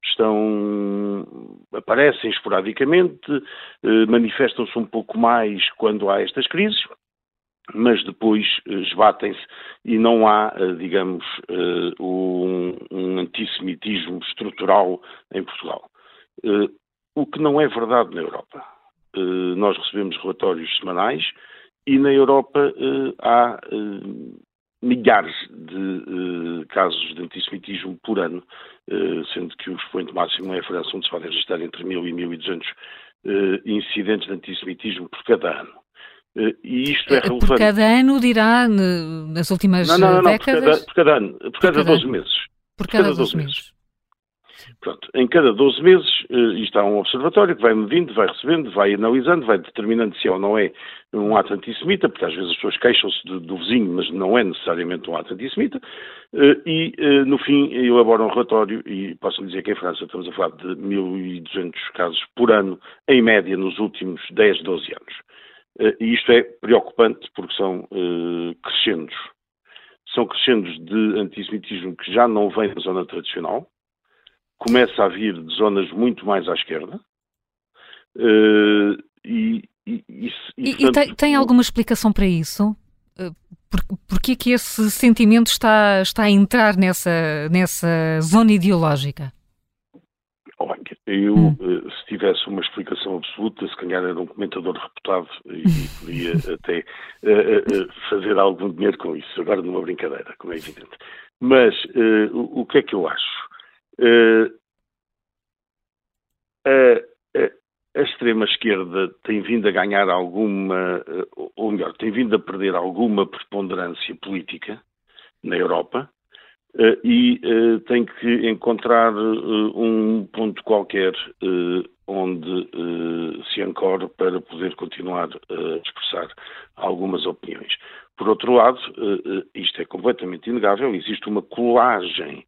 estão aparecem esporadicamente, manifestam-se um pouco mais quando há estas crises, mas depois esbatem-se e não há, digamos, um, um antissemitismo estrutural em Portugal. O que não é verdade na Europa. Nós recebemos relatórios semanais e na Europa há milhares de casos de antissemitismo por ano, sendo que o expoente máximo é a França, onde se podem registrar entre 1.000 e 1.200 incidentes de antissemitismo por cada ano. E isto é relevante. Por cada ano, dirá, nas últimas não, não, não, décadas? Por cada, por cada ano, por, por cada, cada 12 meses. Por cada, por cada 12 meses. meses. Em cada 12 meses, isto há um observatório que vai medindo, vai recebendo, vai analisando, vai determinando se é ou não é um ato antissemita, porque às vezes as pessoas queixam-se do, do, vizinho, mas não é necessariamente um ato antissemita, e no fim elabora um relatório, e posso dizer que em França estamos a falar de 1.200 casos por ano, em média nos últimos 10, 12 anos. E isto é preocupante porque são crescendos. São crescendos de antissemitismo que já não vem da zona tradicional, começa a vir de zonas muito mais à esquerda. Uh, e, e, e, e, portanto, tem, tem, alguma explicação para isso? Eh, por, porquê é que esse sentimento está, está a entrar nessa, nessa zona ideológica? Olha, eu, hum. Eh, se tivesse uma explicação absoluta, se calhar era um comentador reputado e podia até uh, uh, fazer algum dinheiro com isso. Agora numa brincadeira, como é evidente. Mas uh, o, o, que é que eu acho? Uh, a, a, a extrema-esquerda tem vindo a ganhar alguma, ou melhor, tem vindo a perder alguma preponderância política na Europa e tem que encontrar um ponto qualquer onde se ancore para poder continuar a expressar algumas opiniões. Por outro lado, isto é completamente inegável, existe uma colagem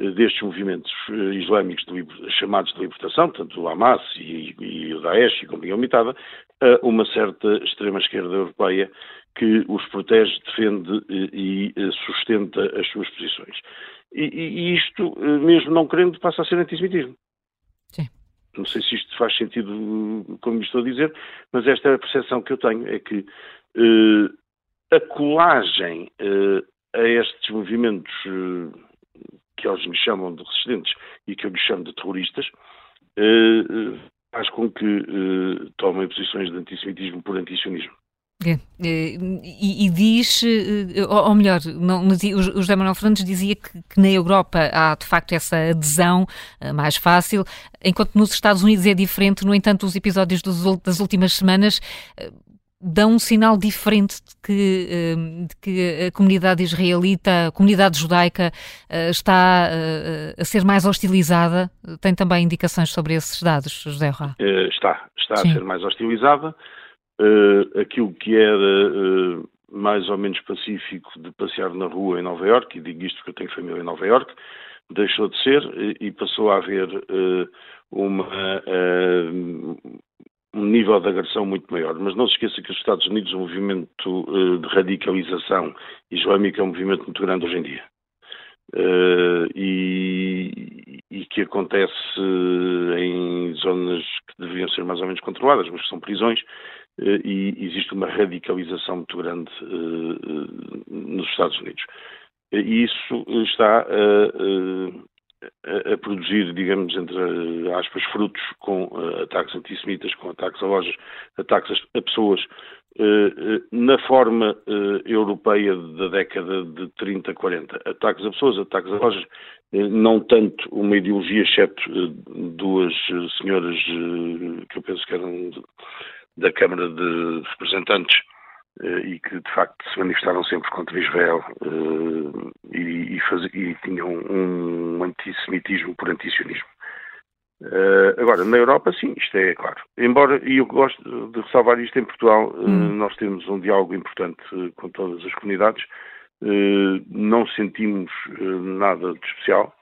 destes movimentos eh, islâmicos de, chamados de libertação, tanto o Hamas e, e o Daesh e Companhia Limitada, a uma certa extrema-esquerda europeia que os protege, defende eh, e, e sustenta as suas posições. E, e, isto, eh, mesmo não querendo, passa a ser antissemitismo. Sim. Não sei se isto faz sentido, como estou a dizer, mas esta é a percepção que eu tenho, é que a colagem a estes movimentos que eles me chamam de resistentes e que eu lhe chamo de terroristas, eh, eh, faz com que eh, tomem posições de antissemitismo por antisionismo. É, e, e, diz, ou melhor, não, o José Manuel Fernandes dizia que, que, na Europa há de facto essa adesão mais fácil, enquanto nos Estados Unidos é diferente. No entanto, os episódios dos, das últimas semanas dão um sinal diferente de que, hum, de que a comunidade israelita, a comunidade judaica eh, está eh, a ser mais hostilizada? Tem também indicações sobre esses dados, José Rá? Eh, está, está Sim. a ser mais hostilizada. Aquilo que era mais ou menos pacífico de passear na rua em Nova Iorque, e digo isto porque eu tenho família em Nova Iorque, deixou de ser e passou a haver uma, um nível de agressão muito maior. Mas não se esqueça que os Estados Unidos, o um movimento uh, de radicalização islâmica é um movimento muito grande hoje em dia. Uh, e, e, que acontece em zonas que deveriam ser mais ou menos controladas, mas que são prisões, uh, e existe uma radicalização muito grande nos Estados Unidos. E isso está a a, a, produzir, digamos, entre aspas, frutos com uh, ataques antissemitas, com ataques a lojas, ataques a, pessoas, uh, uh, na forma europeia da década de 30, 40. Ataques a pessoas, ataques a lojas, não tanto uma ideologia, exceto duas senhoras que eu penso que eram da Câmara de Representantes, e que de facto se manifestaram sempre contra Israel uh, e, e, faz, e, tinham um antissemitismo por antisionismo. Uh, agora, na Europa, sim, isto é claro. Embora, e eu gosto de ressalvar isto em Portugal, uh, nós temos um diálogo importante com todas as comunidades, não sentimos nada de especial,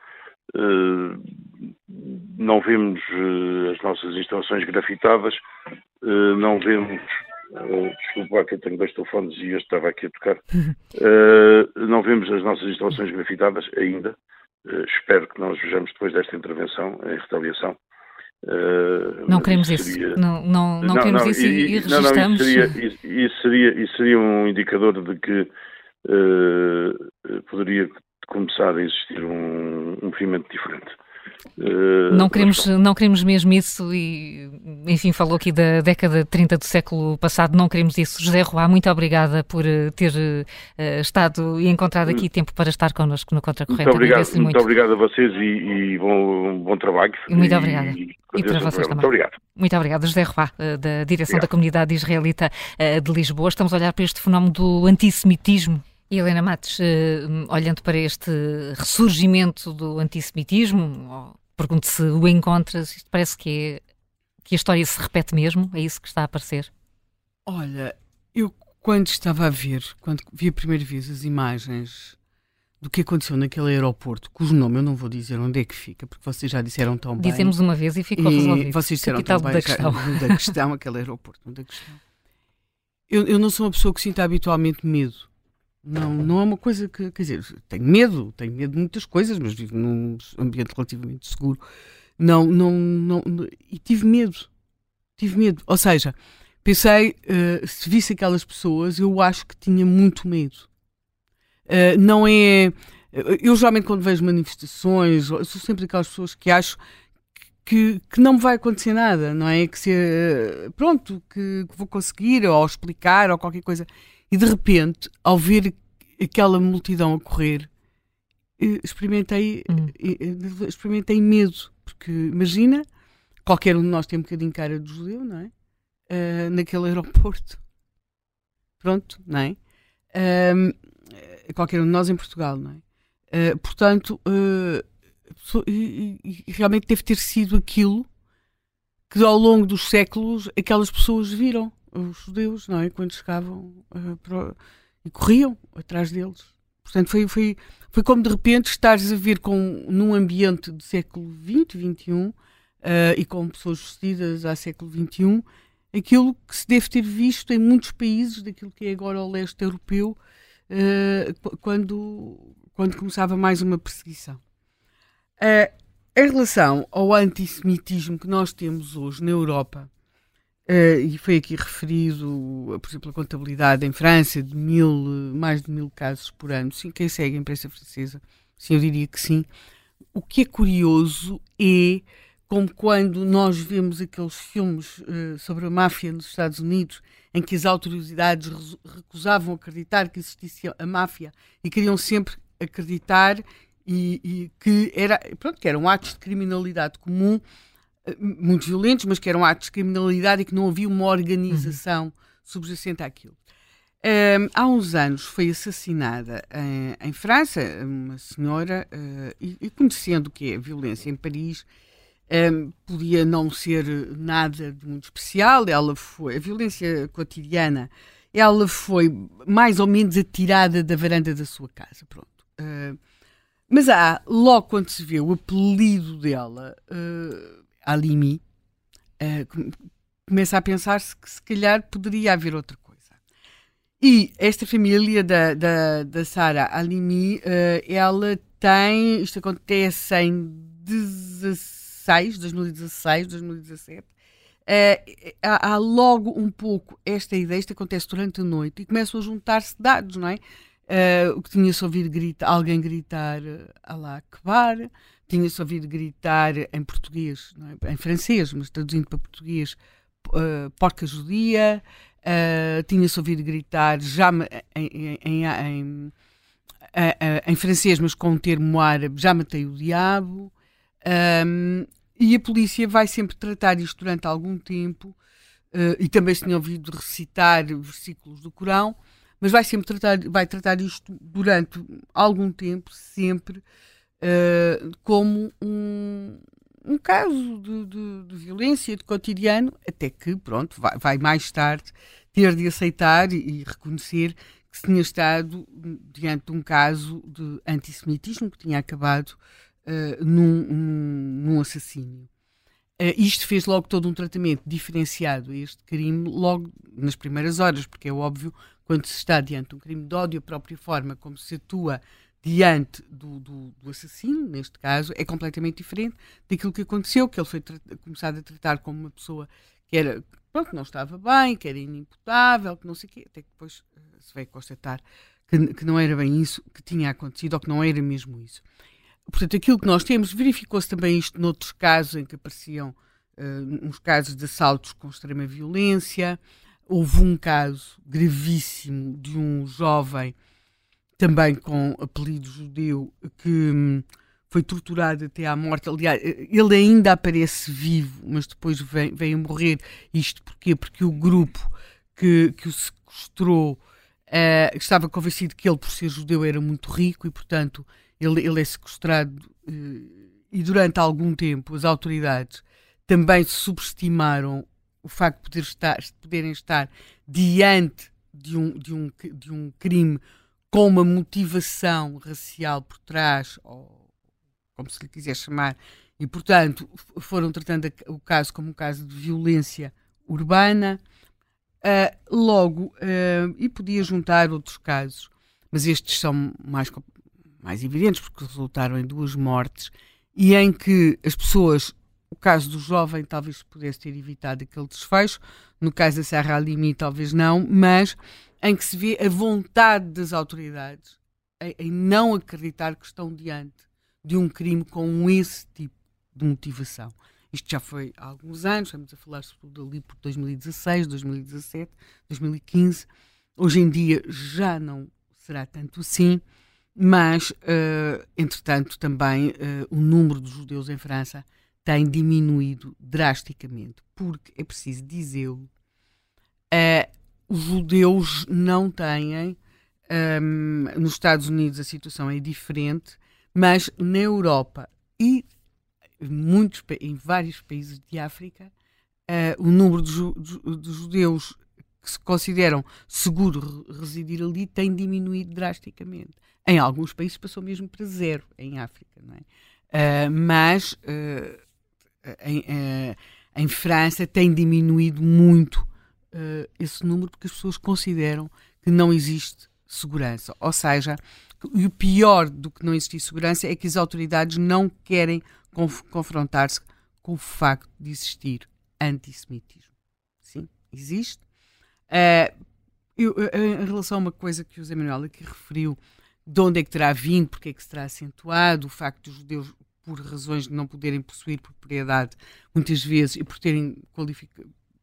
não vemos as nossas instalações grafitadas, não vemos Uh, desculpa que eu tenho dois telefones e este estava aqui a tocar. Uh, não vemos as nossas instalações grafitadas ainda. Uh, espero que nós vejamos depois desta intervenção em retaliação. Não queremos isso. Seria... Não, não, não, não, queremos não, isso e, e registramos. Não, isso, seria, isso, seria, isso seria um indicador de que poderia começar a existir um, um movimento diferente. Uh, não, queremos, não queremos mesmo isso e, enfim, falou aqui da década de 30 do século passado, não queremos isso. José Roá, muito obrigada por eh, ter uh, estado e encontrado aqui tempo para estar connosco no Contracorrente. Muito obrigado, muito, muito obrigado a vocês e, e bom, bom trabalho. Muito obrigada. E, e para vocês também. Muito obrigado. Muito obrigada, José Roá, da Direção obrigado. da Comunidade Israelita de Lisboa. Estamos a olhar para este fenómeno do antissemitismo e Helena Matos, eh, olhando para este ressurgimento do antissemitismo, pergunto se o encontras, isto parece que, é, que a história se repete mesmo? É isso que está a aparecer? Olha, eu quando estava a ver, quando vi a primeira vez as imagens do que aconteceu naquele aeroporto, cujo nome eu não vou dizer onde é que fica, porque vocês já disseram tão bem. Dizemos uma vez e ficou e resolvido. Vocês disseram tão bem da questão. Já, da questão, aquele aeroporto, da questão. Eu, eu não sou uma pessoa que sinta habitualmente medo. Não, não é uma coisa que, quer dizer, tenho medo, tenho medo de muitas coisas, mas vivo num ambiente relativamente seguro. Não, não, não, e tive medo, tive medo. Ou seja, pensei, uh, se visse aquelas pessoas, eu acho que tinha muito medo. Uh, não é. Eu geralmente, quando vejo manifestações, sou sempre aquelas pessoas que acho que, que não me vai acontecer nada, não é? Que se. Uh, pronto, que, que vou conseguir, ou explicar, ou qualquer coisa. E de repente, ao ver aquela multidão a correr, eh, experimentei, hum. Eh, eh, experimentei medo, porque imagina, qualquer um de nós tem um bocadinho cara de judeu, não é? Uh, naquele aeroporto. Pronto, não é? Uh, qualquer um de nós em Portugal, não é? Uh, portanto, e, e realmente deve ter sido aquilo que ao longo dos séculos aquelas pessoas viram os judeus, não é? Quando chegavam uh, e corriam atrás deles. Portanto, foi, foi, foi como de repente estares a ver com, num ambiente do século XX, XXI, uh, e com pessoas vestidas há século XXI, aquilo que se deve ter visto em muitos países, daquilo que é agora o leste europeu, uh, quando, quando começava mais uma perseguição. Uh, em relação ao antissemitismo que nós temos hoje na Europa, Uh, e foi aqui referido, por exemplo, a contabilidade em França de mil, mais de mil casos por ano. Sim, quem segue a imprensa francesa, sim, eu diria que sim. O que é curioso é como quando nós vemos aqueles filmes uh, sobre a máfia nos Estados Unidos, em que as autoridades recusavam acreditar que existia a máfia e queriam sempre acreditar e, e que, era, pronto, que eram atos de criminalidade comum muito violentos, mas que eram atos de criminalidade e que não havia uma organização uhum. subjacente àquilo. Um, há uns anos foi assassinada em, em França uma senhora, uh, e, e, conhecendo o que é violência em Paris, um, podia não ser nada de muito especial. Ela foi, a violência cotidiana, ela foi mais ou menos atirada da varanda da sua casa. Pronto. Uh, mas há, logo quando se vê o apelido dela, uh, Alimi, uh, começa a pensar-se que se calhar poderia haver outra coisa. E esta família da, da, da Sara Alimi, uh, ela tem, isto acontece em 16, 2016, 2017, Uh, há, logo um pouco esta ideia, isto acontece durante a noite e começam a juntar-se dados, não é? Uh, o que tinha-se ouvido gritar, alguém gritar Alá Akbar, tinha-se ouvido gritar em português, é? em francês, mas traduzindo para português, uh, porca judia, uh, tinha-se ouvido gritar já em, em, em, em, francês, mas com o termo árabe, já matei o diabo. Um, e a polícia vai sempre tratar isto durante algum tempo, uh, e também se tinha ouvido recitar versículos do Corão, mas vai sempre tratar, vai tratar isto durante algum tempo, sempre uh, como um, um caso de, de, de, violência de cotidiano, até que, pronto, vai, vai mais tarde ter de aceitar e, e, reconhecer que se tinha estado diante de um caso de antissemitismo que tinha acabado uh, num, num, num, assassínio. Uh, isto fez logo todo um tratamento diferenciado a este crime, logo nas primeiras horas, porque é óbvio, quando se está diante de um crime de ódio, a própria forma como se atua diante do, do, do, assassino, neste caso, é completamente diferente daquilo que aconteceu, que ele foi começado a tratar como uma pessoa que era, pronto, não estava bem, que era inimputável, que não sei o quê, até que depois uh, se veio constatar que, que, não era bem isso que tinha acontecido, ou que não era mesmo isso. portanto, aquilo que nós temos, verificou-se também isto noutros casos em que apareciam uh, uns casos de assaltos com extrema violência. Houve um caso gravíssimo de um jovem, também com apelido judeu, que hum, foi torturado até à morte. Aliás, ele ainda aparece vivo, mas depois vem, vem a morrer. Isto porquê? Porque o grupo que, que o sequestrou uh, estava convencido que ele, por ser judeu, era muito rico e, portanto, ele, ele é sequestrado. Uh, e durante algum tempo, as autoridades também subestimaram o facto de, poder estar, de poderem estar diante de um, de, um, de um crime com uma motivação racial por trás, ou como se lhe quiser chamar, e portanto foram tratando o caso como um caso de violência urbana. Uh, logo, uh, e podia juntar outros casos, mas estes são mais, mais evidentes porque resultaram em duas mortes e em que as pessoas, o caso do jovem talvez pudesse ter evitado aquele desfecho, no caso da Serra Alimi talvez não, mas em que se vê a vontade das autoridades em, em não acreditar que estão diante de um crime com esse tipo de motivação. Isto já foi há alguns anos, estamos a falar sobretudo ali por 2016, 2017, 2015. Hoje em dia já não será tanto assim, mas, uh, entretanto, também uh, o número de judeus em França tem diminuído drasticamente, porque é preciso dizê-lo, uh, os judeus não têm, um, nos Estados Unidos a situação é diferente, mas na Europa e muitos, em vários países de África, uh, o número de, ju de, judeus que se consideram seguro residir ali tem diminuído drasticamente. Em alguns países passou mesmo para zero, em África, não é? Uh, mas uh, em, em, França tem diminuído muito esse número porque as pessoas consideram que não existe segurança. Ou seja, e o pior do que não existir segurança é que as autoridades não querem conf confrontar-se com o facto de existir antissemitismo. Sim, existe. Uh, eu, em relação a uma coisa que o Zé Manuel aqui referiu, de onde é que terá vindo, porque é que se terá acentuado, o facto de os judeus, por razões de não poderem possuir propriedade, muitas vezes, e por terem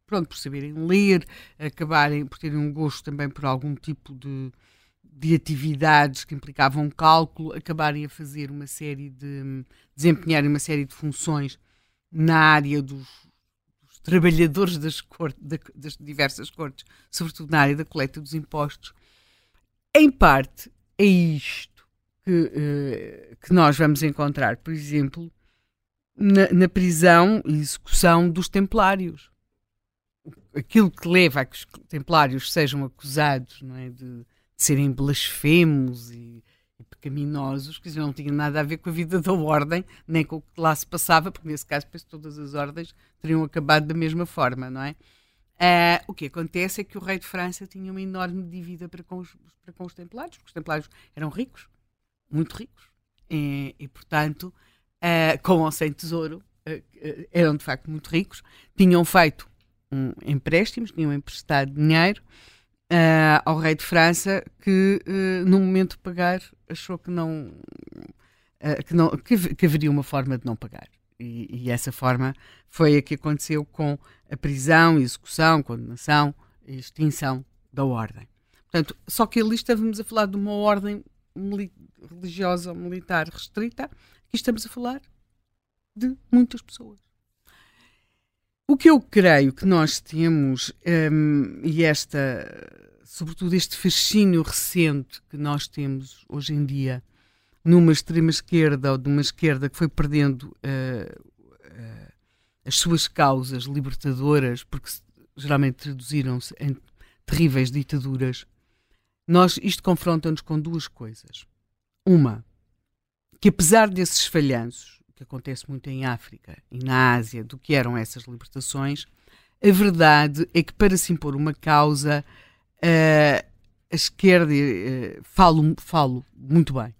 pronto, por saberem ler, acabarem por terem um gosto também por algum tipo de, de atividades que implicavam cálculo, acabarem a fazer uma série de. desempenharem uma série de funções na área dos, dos trabalhadores das, cortes, das diversas cortes, sobretudo na área da coleta dos impostos. Em parte, é isto que, uh, que nós vamos encontrar, por exemplo, na, na prisão e execução dos templários. Aquilo que leva a que os templários sejam acusados é, de de serem blasfemos e, e pecaminosos, que não tinham nada a ver com a vida da ordem, nem com o que lá se passava, porque nesse caso penso, todas as ordens teriam acabado da mesma forma, não é? Uh, o que acontece é que o rei de França tinha uma enorme dívida para com os, para com os templários, porque os templários eram ricos, muito ricos, e, e portanto, uh, com ou sem tesouro, uh, eram de facto muito ricos, tinham feito um, empréstimos, tinham emprestado dinheiro, uh, ao rei de França que, uh, no momento de pagar, achou que não, uh, que, não que, que, haveria uma forma de não pagar. E, e, essa forma foi a que aconteceu com a prisão, execução, condenação e extinção da ordem. Portanto, só que ali estávamos a falar de uma ordem religiosa ou militar restrita, aqui estamos a falar de muitas pessoas. O que eu creio que nós temos, um, e esta, sobretudo este fascínio recente que nós temos hoje em dia numa extrema esquerda ou de uma esquerda que foi perdendo uh, uh, as suas causas libertadoras, porque geralmente traduziram-se em terríveis ditaduras, nós, isto confronta-nos com duas coisas. Uma, que apesar desses falhanços, que acontece muito em África e na Ásia, do que eram essas libertações, a verdade é que para se impor uma causa, uh, a esquerda, uh, falo, falo muito bem.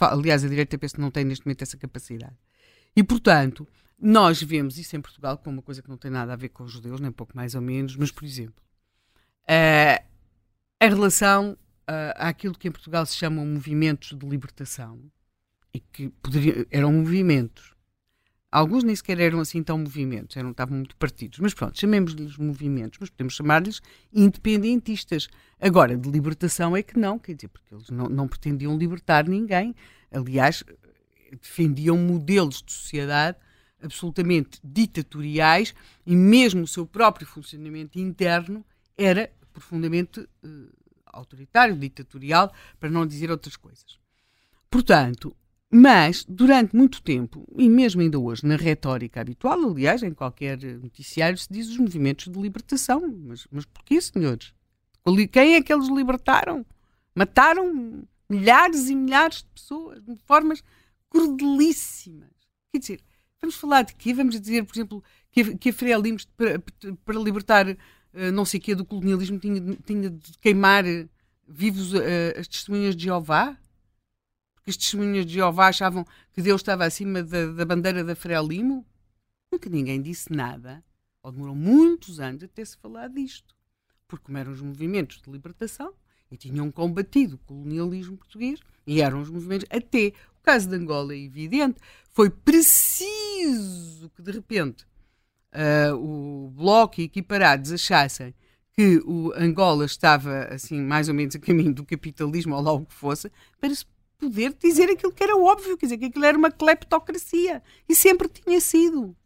Aliás, a direita penso que não tem neste momento essa capacidade. E, portanto, nós vemos isso em Portugal como uma coisa que não tem nada a ver com os judeus, nem pouco mais ou menos, mas, por exemplo, uh, em relação uh, àquilo que em Portugal se chamam movimentos de libertação, e que eram movimentos. Alguns nem sequer eram assim tão movimentos, eram, estavam muito partidos. Mas pronto, chamemos-lhes movimentos, mas podemos chamar-lhes independentistas. Agora, de libertação é que não, quer dizer, porque eles não, não pretendiam libertar ninguém. Aliás, defendiam modelos de sociedade absolutamente ditatoriais e mesmo o seu próprio funcionamento interno era profundamente uh, autoritário, ditatorial, para não dizer outras coisas. Portanto, mas durante muito tempo, e mesmo ainda hoje, na retórica habitual, aliás, em qualquer noticiário se diz os movimentos de libertação. Mas, mas porquê, senhores? Quem é que eles libertaram? Mataram milhares e milhares de pessoas de formas crudelíssimas. Quer dizer, vamos falar de quê? Vamos dizer, por exemplo, que a, que a Freire Lemos, para, para libertar uh, não sei o quê do colonialismo, tinha, tinha de queimar uh, vivos uh, as testemunhas de Jeová? Porque as testemunhas de Jeová achavam que Deus estava acima da, da bandeira da Freire Limo? Nunca ninguém disse nada. Ou demorou muitos anos até se falar disto. Porque como eram os movimentos de libertação e tinham combatido o colonialismo português, e eram os movimentos até caso de Angola é evidente. Foi preciso que, de repente, uh, o Bloco e equiparados achassem que o Angola estava, assim, mais ou menos a caminho do capitalismo, ou lá o que fosse, para se poder dizer aquilo que era óbvio, quer dizer, que aquilo era uma cleptocracia. E sempre tinha sido.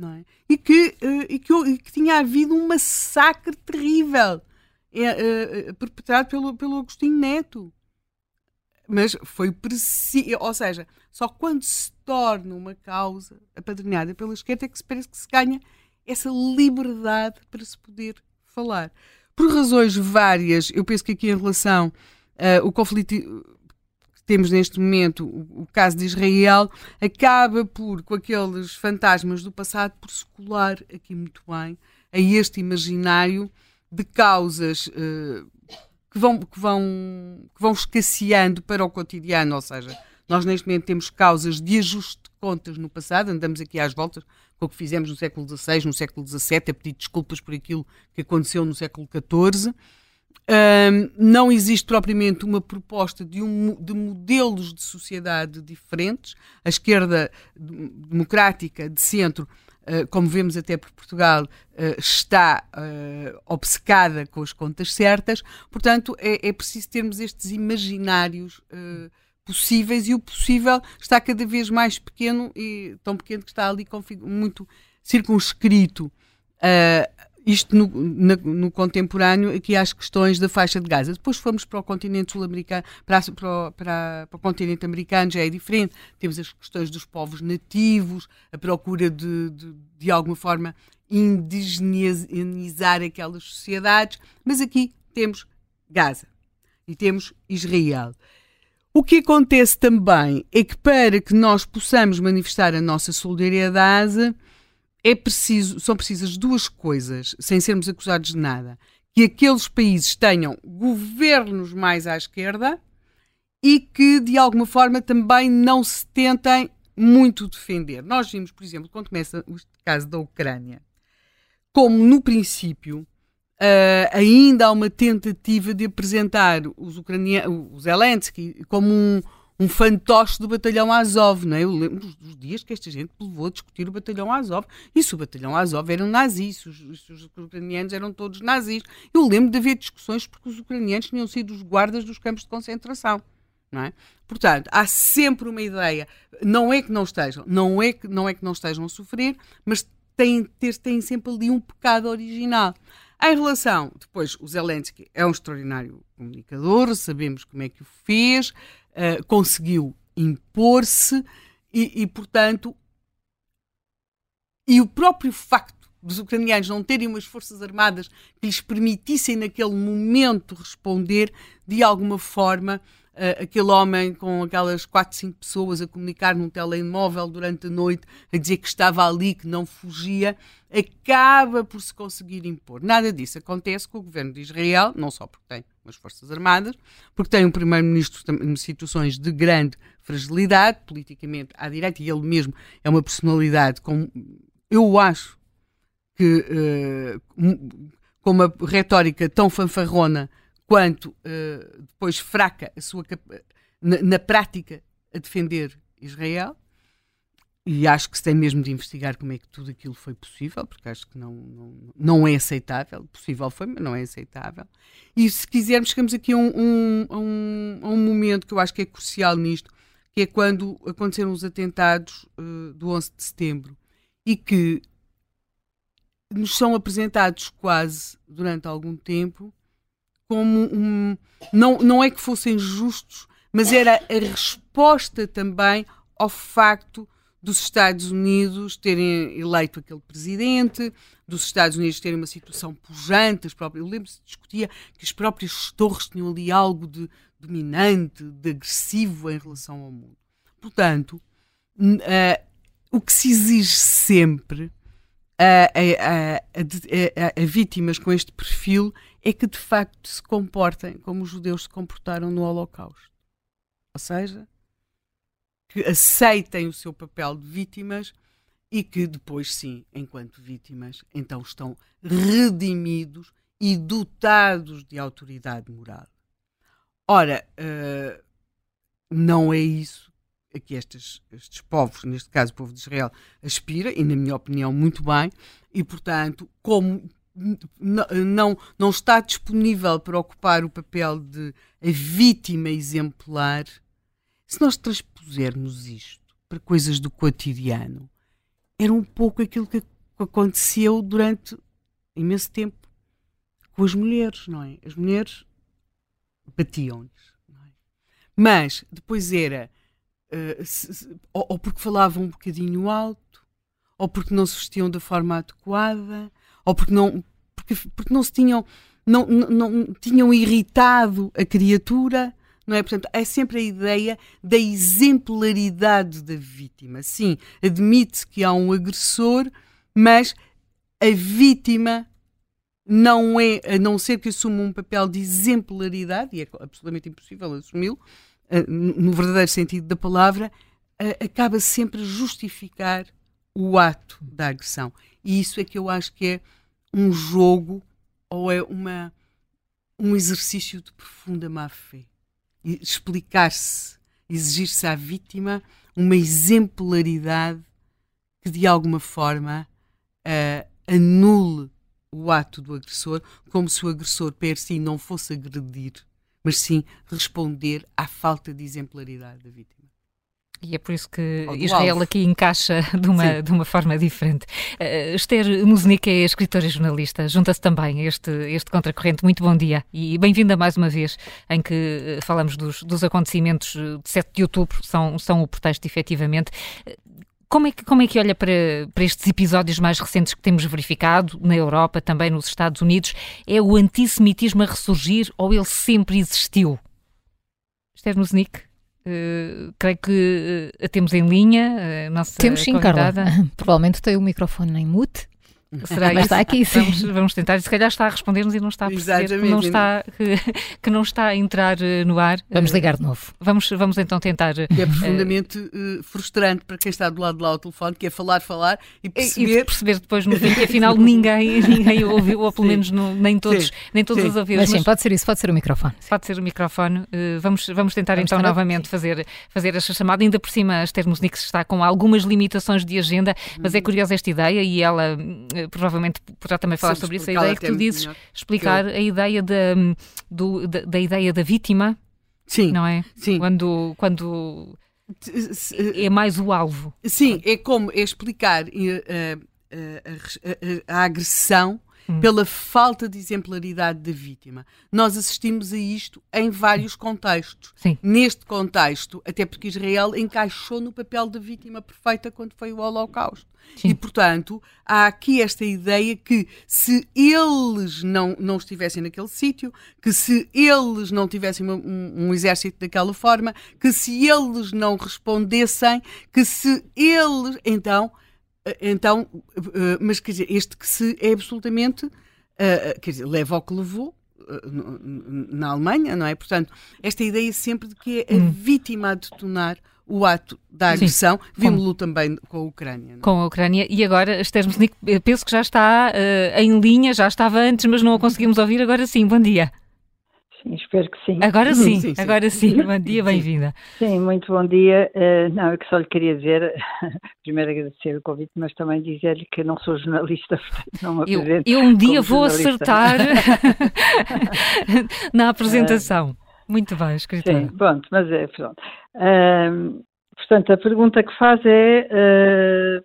É? e, que, uh, e, que, e que tinha havido um massacre terrível uh, perpetrado pelo, pelo Agostinho Neto mas foi preciso, ou seja, só quando se torna uma causa apadrinhada pela esquerda é que se parece que se ganha essa liberdade para se poder falar. Por razões várias, eu penso que aqui em relação uh, o conflito temos neste momento, o, caso de Israel, acaba por, com aqueles fantasmas do passado, por se colar aqui muito bem a este imaginário de causas uh, que vão, que vão, que vão escasseando para o cotidiano, ou seja, nós neste momento temos causas de ajuste de contas no passado, andamos aqui às voltas com o que fizemos no século XVI, no século XVII, a pedir desculpas por aquilo que aconteceu no século XIV. Não existe propriamente uma proposta de, um, de modelos de sociedade diferentes. A esquerda democrática de centro eh, como vemos até por Portugal, eh, está eh, obcecada com as contas certas. Portanto, é, é preciso termos estes imaginários possíveis e o possível está cada vez mais pequeno e tão pequeno que está ali muito circunscrito. Uh, isto no, no, no, contemporâneo, aqui às questões da faixa de Gaza. Depois fomos para o continente sul-americano, para, para, para, para, o continente americano, já é diferente. Temos as questões dos povos nativos, a procura de, de, de alguma forma, indigenizar aquelas sociedades. Mas aqui temos Gaza e temos Israel. O que acontece também é que para que nós possamos manifestar a nossa solidariedade é preciso, são precisas duas coisas, sem sermos acusados de nada. Que aqueles países tenham governos mais à esquerda e que, de alguma forma, também não se tentem muito defender. Nós vimos, por exemplo, quando começa o caso da Ucrânia, como no princípio uh, ainda há uma tentativa de apresentar os ucranianos, os Zelensky, como um, um fantoche do batalhão Azov, não é? Eu lembro dos dias que esta gente levou a discutir o batalhão Azov. E se o batalhão Azov eram nazis, os, os ucranianos eram todos nazis. Eu lembro de haver discussões porque os ucranianos tinham sido os guardas dos campos de concentração. É? Portanto, há sempre uma ideia, não é que não estejam, não é que não, é que não estejam a sofrer, mas têm, ter, têm sempre ali um pecado original. Em relação, depois, o Zelensky é um extraordinário comunicador, sabemos como é que o fez, uh, conseguiu impor-se e, e, portanto, e o próprio facto dos ucranianos não terem umas forças armadas que lhes permitissem naquele momento responder, de alguma forma, uh, aquele homem com aquelas 4, 5 pessoas a comunicar num telemóvel durante a noite, a dizer que estava ali, que não fugia, acaba por se conseguir impor. Nada disso acontece com o governo de Israel, não só porque tem umas Forças Armadas, porque tem um primeiro-ministro em situações de grande fragilidade, politicamente à direita, e ele mesmo é uma personalidade com, eu acho que uh, com uma retórica tão fanfarrona quanto uh, depois fraca a sua na, na, prática a defender Israel. E acho que se tem mesmo de investigar como é que tudo aquilo foi possível, porque acho que não, não, não é aceitável. Possível foi, mas não é aceitável. E se quisermos, chegamos aqui a um, um, a um, a um momento que eu acho que é crucial nisto, que é quando aconteceram os atentados uh, do 11 de setembro e que nos são apresentados quase durante algum tempo como um. Não, não é que fossem justos, mas era a resposta também ao facto dos Estados Unidos terem eleito aquele presidente, dos Estados Unidos terem uma situação pujante. As próprias, eu lembro-se discutia que as próprias torres tinham ali algo de dominante, de agressivo em relação ao mundo. Portanto, uh, o que se exige sempre a, a, a, a, vítimas com este perfil é que de facto se comportem como os judeus se comportaram no Holocausto. Ou seja, que aceitem o seu papel de vítimas e que depois, sim, enquanto vítimas, então estão redimidos e dotados de autoridade moral. Ora, uh, não é isso a que estes, estes povos, neste caso o povo de Israel, aspira, e na minha opinião muito bem, e portanto, como não, não está disponível para ocupar o papel de vítima exemplar, se nós transpusermos isto para coisas do cotidiano, era um pouco aquilo que aconteceu durante imenso tempo com as mulheres, não é? As mulheres batiam-lhes. É? Mas depois era uh, se, ou, ou, porque falavam um bocadinho alto, ou porque não se vestiam da forma adequada, ou porque não, porque, porque não se tinham, não, não, não tinham irritado a criatura. Não é? Portanto, é sempre a ideia da exemplaridade da vítima. Sim, admite-se que há um agressor, mas a vítima não é, a não ser que assuma um papel de exemplaridade, e é absolutamente impossível assumi-lo, eh, no verdadeiro sentido da palavra, eh, acaba sempre a justificar o ato da agressão. E isso é que eu acho que é um jogo ou é uma, um exercício de profunda má-fé. Explicar-se, exigir-se à vítima uma exemplaridade que de alguma forma uh, anule o ato do agressor, como se o agressor per si não fosse agredir, mas sim responder à falta de exemplaridade da vítima. E é por isso que Israel alvo. aqui encaixa de uma, de uma forma diferente. Uh, Esther Musnik é escritora e jornalista, junta-se também a este, este contracorrente. Muito bom dia e bem-vinda mais uma vez em que eh, falamos dos, dos acontecimentos de 7 de outubro, são, são o pretexto efetivamente. Como é que, como é que olha para, para estes episódios mais recentes que temos verificado na Europa, também nos Estados Unidos? É o antissemitismo a ressurgir ou ele sempre existiu? Esther Musnik? Uh, creio que uh, a temos em linha. A nossa temos sim, convidada. Carla. Provavelmente tem o microfone em mute. Será Mas está aqui, sim. Vamos, vamos tentar. Se calhar está a responder-nos e não está a perceber que não está, que, que, não está a entrar eh, no ar. Vamos ligar de novo. Vamos, vamos então tentar. É profundamente uh, frustrante para quem está do lado de lá ao telefone, que é falar, falar e perceber. E perceber depois no fim que afinal ninguém, ninguém ouviu, ou pelo sim. menos no, nem todos, sim. nem todos sim. os ouviram. Mas sim, pode ser isso, pode ser o microfone. Pode ser o microfone. Uh, vamos, vamos tentar vamos então novamente fazer, fazer esta chamada. Ainda por cima, a Esther está com algumas limitações de agenda, mas é curiosa esta ideia e ela provavelmente poderá também falar sobre isso, a ideia que tu dizes, explicar a ideia da, do, da, da, ideia da vítima, sim, não é? Sim. Quando, quando é mais o alvo. Sim, é como é explicar uh, uh, a, a, a agressão hum. pela falta de exemplaridade da vítima. Nós assistimos a isto em vários contextos. Sim. Neste contexto, até porque Israel encaixou no papel da vítima perfeita quando foi o Holocausto. Sim. E, portanto, há aqui esta ideia que se eles não, não estivessem naquele sítio, que se eles não tivessem um, um, exército daquela forma, que se eles não respondessem, que se eles. Então, então, uh, mas quer dizer, este que se é absolutamente, uh, quer dizer, leva ao que levou na Alemanha, não é? Portanto, esta ideia sempre de que é a hum. vítima a detonar o ato da agressão. Vimos-lo também com a Ucrânia. Não? É? Com a Ucrânia. E agora, Esther penso que já está uh, em linha, já estava antes, mas não a conseguimos ouvir. Agora sim, bom dia. Sim, espero que sim. Agora sim, sim, sim. agora sim. Bom dia, bem-vinda. Sim, muito bom dia. Uh, não, eu que só lhe queria dizer, primeiro agradecer o convite, mas também dizer-lhe que não sou jornalista, portanto não me apresento. Eu, eu um dia vou jornalista. acertar na apresentação. Uh, muito bem, escritora. Sim, pronto, mas é, pronto. Uh, portanto, a pergunta que faz é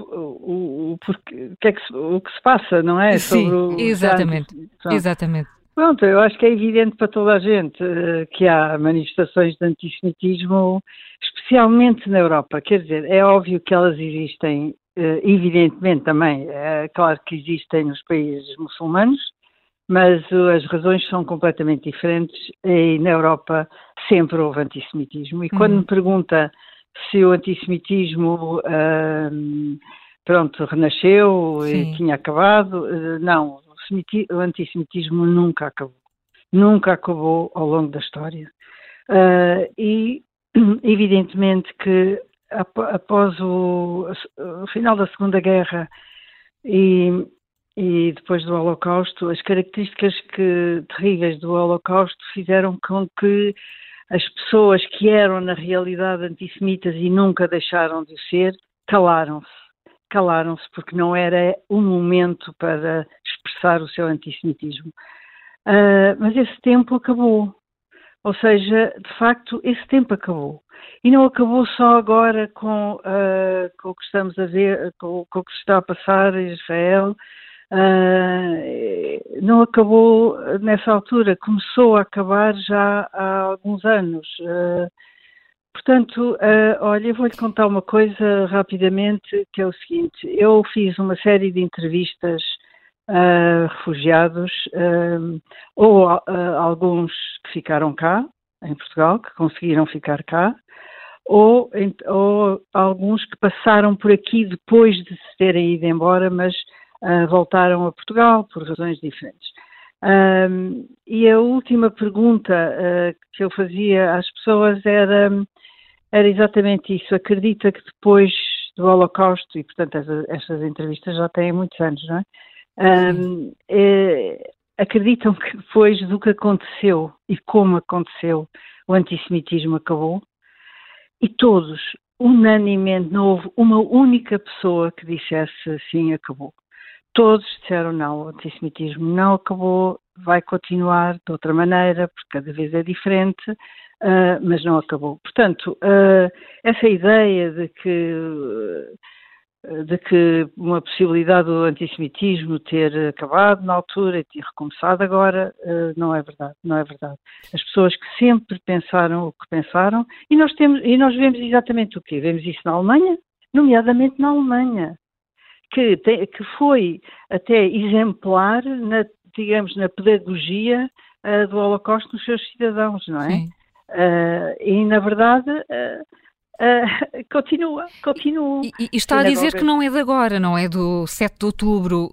o, o, porque, o, que é que se, o que se passa, não é? Sim, o, exatamente, exatamente. Pronto, eu acho que é evidente para toda a gente uh, que há manifestações de antissemitismo, especialmente na Europa. Quer dizer, é óbvio que elas existem, uh, evidentemente também, é claro que existem nos países muçulmanos, mas as razões são completamente diferentes e na Europa sempre houve antissemitismo. E quando uhum. me pergunta se o antissemitismo pronto, renasceu Sim. e tinha acabado, não, o antissemitismo nunca acabou. Nunca acabou ao longo da história. Uh, e, evidentemente, que após o, o, final da Segunda Guerra e, e depois do Holocausto, as características que, terríveis do Holocausto fizeram com que as pessoas que eram na realidade antissemitas e nunca deixaram de ser, calaram-se calaram-se porque não era o momento para expressar o seu antissemitismo. Uh, mas esse tempo acabou. Ou seja, de facto, esse tempo acabou. E não acabou só agora com, uh, com o que estamos a ver, com, com, o que se está a passar em Israel. Uh, não acabou nessa altura, começou a acabar já há alguns anos. Uh, Portanto, uh, olha, eu vou-lhe contar uma coisa rapidamente, que é o seguinte: eu fiz uma série de entrevistas a refugiados, uh, ou uh, alguns que ficaram cá, em Portugal, que conseguiram ficar cá, ou, ou alguns que passaram por aqui depois de se terem ido embora, mas voltaram a Portugal por razões diferentes. E a última pergunta que eu fazia às pessoas era era exatamente isso. Acredita que depois do Holocausto, e portanto estas entrevistas já têm muitos anos, não é? Um, é acreditam que depois do que aconteceu e como aconteceu, o antissemitismo acabou? E todos, unanimemente, não houve uma única pessoa que dissesse sim, acabou. Todos disseram não, o antissemitismo não acabou, vai continuar de outra maneira, porque cada vez é diferente, uh, mas não acabou. Portanto, uh, essa ideia de que, de que uma possibilidade do antissemitismo ter acabado na altura e ter recomeçado agora, uh, não é verdade, não é verdade. As pessoas que sempre pensaram o que pensaram, e nós temos, e nós vemos exatamente o quê? Vemos isso na Alemanha, nomeadamente na Alemanha. Que, tem, que foi até exemplar, na, digamos, na pedagogia uh, do Holocausto nos seus cidadãos, não é? Sim. Uh, e, na verdade, uh, uh, continua, continua. E, e está a dizer que não é de agora, não é do 7 de outubro.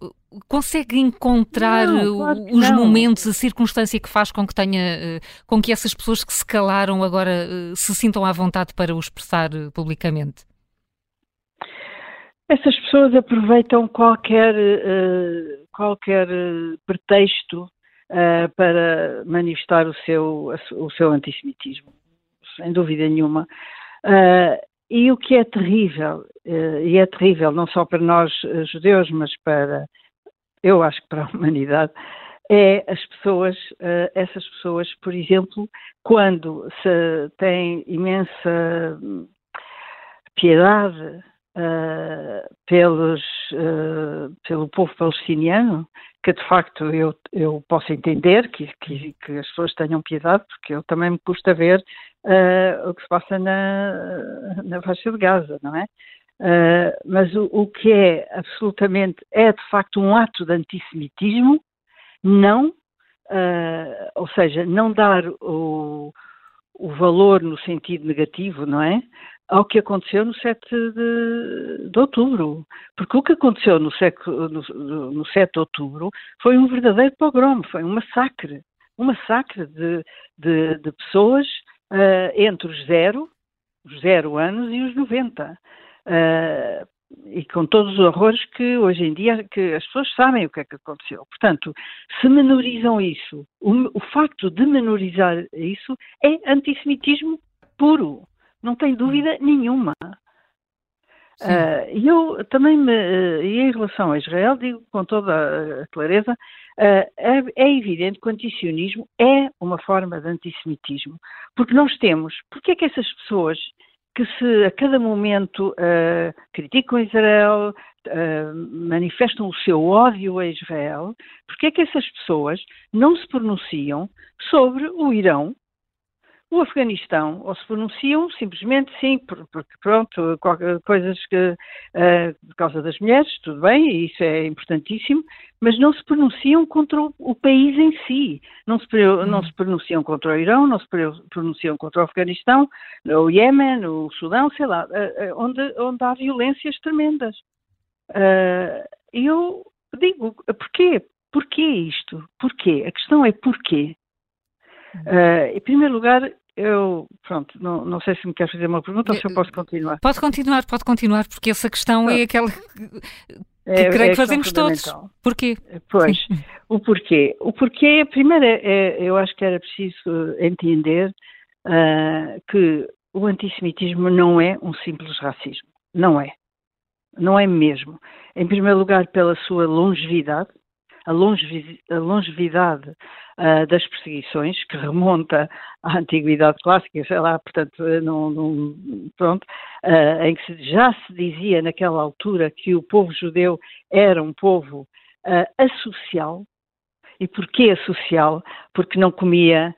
Consegue encontrar não, claro os não. momentos, a circunstância que faz com que tenha, com que essas pessoas que se calaram agora se sintam à vontade para o expressar publicamente? Essas pessoas aproveitam qualquer, qualquer pretexto uh, para manifestar o seu, o seu antissemitismo, sem dúvida nenhuma. Uh, e o que é terrível, uh, e é terrível não só para nós judeus, mas para, eu acho que para a humanidade, é as pessoas, essas pessoas, por exemplo, quando se tem imensa piedade uh, pelos, uh, pelo povo palestiniano, que de facto eu, eu posso entender que, que, que, as pessoas tenham piedade, porque eu também me custa ver uh, o que se passa na, na faixa de Gaza, não é? mas o, o, que é absolutamente, é de facto um ato de antissemitismo, não, ou seja, não dar o, o valor no sentido negativo, não é? Ao que aconteceu no 7 de, de outubro. Porque o que aconteceu no, no, no 7 de outubro foi um verdadeiro pogrom, foi um massacre. Um massacre de, de, de pessoas uh, entre os zero, os zero anos e os 90. Uh, e com todos os horrores que hoje em dia que as pessoas sabem o que é que aconteceu. Portanto, se menorizam isso, o, o facto de menorizar isso é antissemitismo puro, não tem dúvida nenhuma. E uh, eu também me, uh, em relação a Israel, digo com toda a clareza, uh, é, é, evidente que o antisionismo é uma forma de antissemitismo, porque nós temos, porque é que essas pessoas que se a cada momento criticam Israel, manifestam o seu ódio a Israel, porque é que essas pessoas não se pronunciam sobre o Irão, o Afeganistão, ou se pronunciam simplesmente sim, porque pronto, coisas que uh, por causa das mulheres, tudo bem, e isso é importantíssimo, mas não se pronunciam contra o, país em si, não se, não se pronunciam contra o Irão, não se pronunciam contra o Afeganistão, o Iémen, o Sudão, sei lá, uh, uh, onde, onde há violências tremendas. E eu digo, porquê? Porquê isto? Porquê? A questão é porquê? Uh, em primeiro lugar, eu, pronto, não, não sei se me quer fazer uma pergunta ou se eu posso continuar. Pode continuar, pode continuar, porque essa questão é aquela que, é, creio é que fazemos todos. Porquê? Pois, Sim. o porquê. O porquê, primeiro, é, é, eu acho que era preciso entender uh, que o antissemitismo não é um simples racismo. Não é. Não é mesmo. Em primeiro lugar, pela sua longevidade, a, longevidade uh, das perseguições, que remonta à Antiguidade Clássica, sei lá, portanto, não, pronto, uh, em que já se dizia naquela altura que o povo judeu era um povo uh, asocial. E porquê asocial? Porque não comia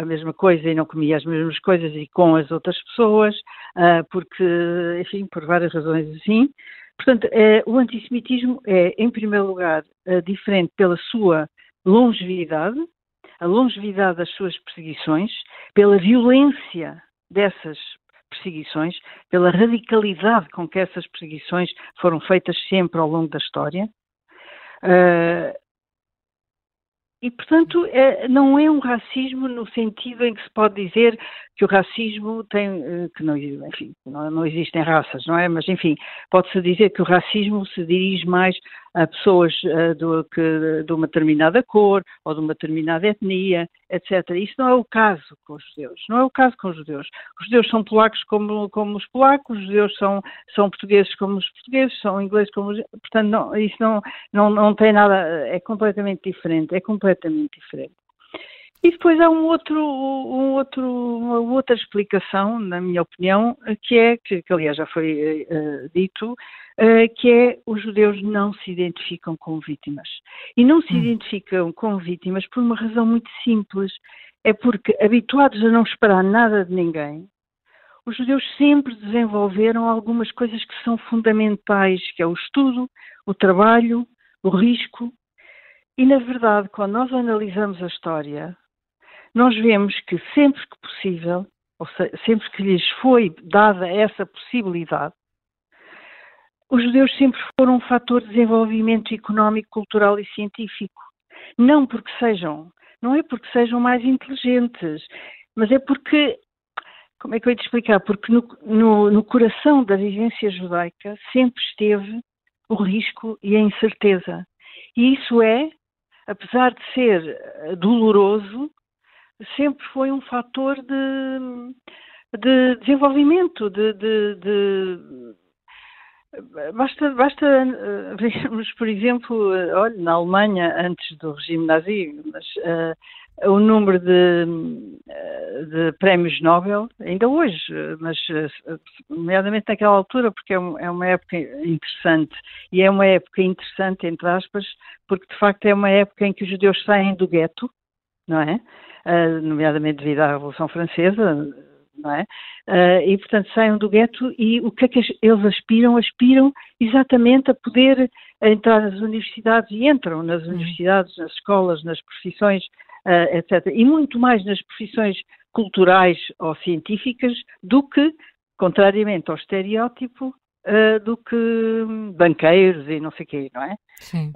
a mesma coisa e não comia as mesmas coisas e com as outras pessoas, porque, enfim, por várias razões assim. Portanto, é, o antissemitismo é, em primeiro lugar, é, diferente pela sua longevidade, a longevidade das suas perseguições, pela violência dessas perseguições, pela radicalidade com que essas perseguições foram feitas sempre ao longo da história. Uh, e, portanto, é, não é um racismo no sentido em que se pode dizer que o racismo tem, eh, que não, enfim, não, não existem raças, não é? Mas, enfim, pode-se dizer que o racismo se dirige mais a pessoas uh, do, que, de uma determinada cor ou de uma determinada etnia, etc. Isso não é o caso com os judeus. Não é o caso com os judeus. Os judeus são polacos como, como os polacos, os judeus são, são portugueses como os portugueses, são ingleses como os. Portanto, não, isso não, não, não tem nada. É completamente diferente. É completamente diferente. E depois há um outro, um outro, uma outra explicação, na minha opinião, que é, que, que aliás já foi uh, dito, uh, que é os judeus não se identificam com vítimas. E não se hum. identificam com vítimas por uma razão muito simples. É porque, habituados a não esperar nada de ninguém, os judeus sempre desenvolveram algumas coisas que são fundamentais, que é o estudo, o trabalho, o risco. E, na verdade, quando nós analisamos a história, nós vemos que sempre que possível, ou seja, sempre que lhes foi dada essa possibilidade, os judeus sempre foram um fator de desenvolvimento económico, cultural e científico. Não porque sejam, não é porque sejam mais inteligentes, mas é porque, como é que eu ia te explicar? Porque no, no, no coração da vivência judaica sempre esteve o risco e a incerteza. E isso é, apesar de ser doloroso, sempre foi um fator de, de desenvolvimento, de, de, de Basta, basta uh, vermos, por exemplo, uh, olha, na Alemanha, antes do regime nazi, mas, uh, o número de, de, prémios Nobel, ainda hoje, mas nomeadamente naquela altura, porque é, é uma época interessante, e é uma época interessante, entre aspas, porque de facto é uma época em que os judeus saem do gueto, não é? uh, nomeadamente devido à Revolução Francesa, não é? Uh, e, portanto, saiam do gueto e o que é que eles aspiram? Aspiram exatamente a poder entrar nas universidades e entram nas uhum. universidades, nas escolas, nas profissões, uh, etc. E muito mais nas profissões culturais ou científicas do que, contrariamente ao estereótipo, do que banqueiros e não sei o quê, não é? Sim.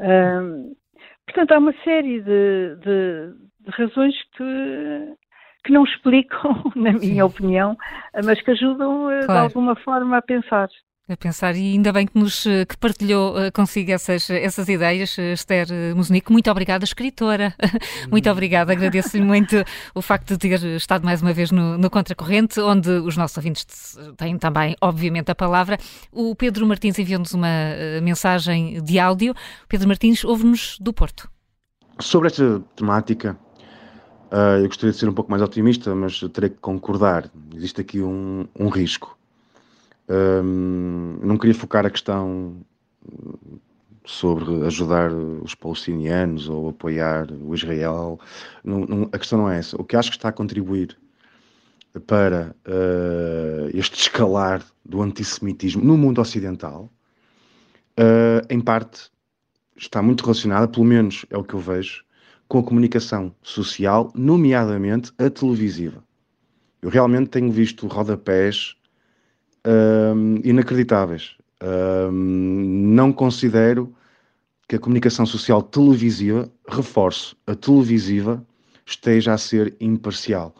Portanto, há uma série de, de de razões que, que não explicam, na minha Sim. opinião, mas que ajudam eh, claro. de alguma forma a pensar. A pensar e ainda bem que nos que partilhou uh, consigo essas, essas ideias, Esther Musnico. Muito obrigada, escritora. muito obrigada, agradeço-lhe muito o facto de ter estado mais uma vez no, no Contracorrente, onde os nossos ouvintes têm também, obviamente, a palavra. O Pedro Martins enviou-nos uma mensagem de áudio. Pedro Martins ouve-nos do Porto. Sobre esta temática, eu gostaria de ser um pouco mais otimista, mas terei que concordar. Existe aqui um, um risco um, não queria focar a questão sobre ajudar os palestinianos ou apoiar o Israel. Não, não, a questão não é essa. O que acho que está a contribuir para uh, este escalar do antissemitismo no mundo ocidental, uh, em parte, está muito relacionada, pelo menos é o que eu vejo, com a comunicação social, nomeadamente a televisiva. Eu realmente tenho visto rodapés um, inacreditáveis. Um, não considero que a comunicação social televisiva, reforço, a televisiva, esteja a ser imparcial.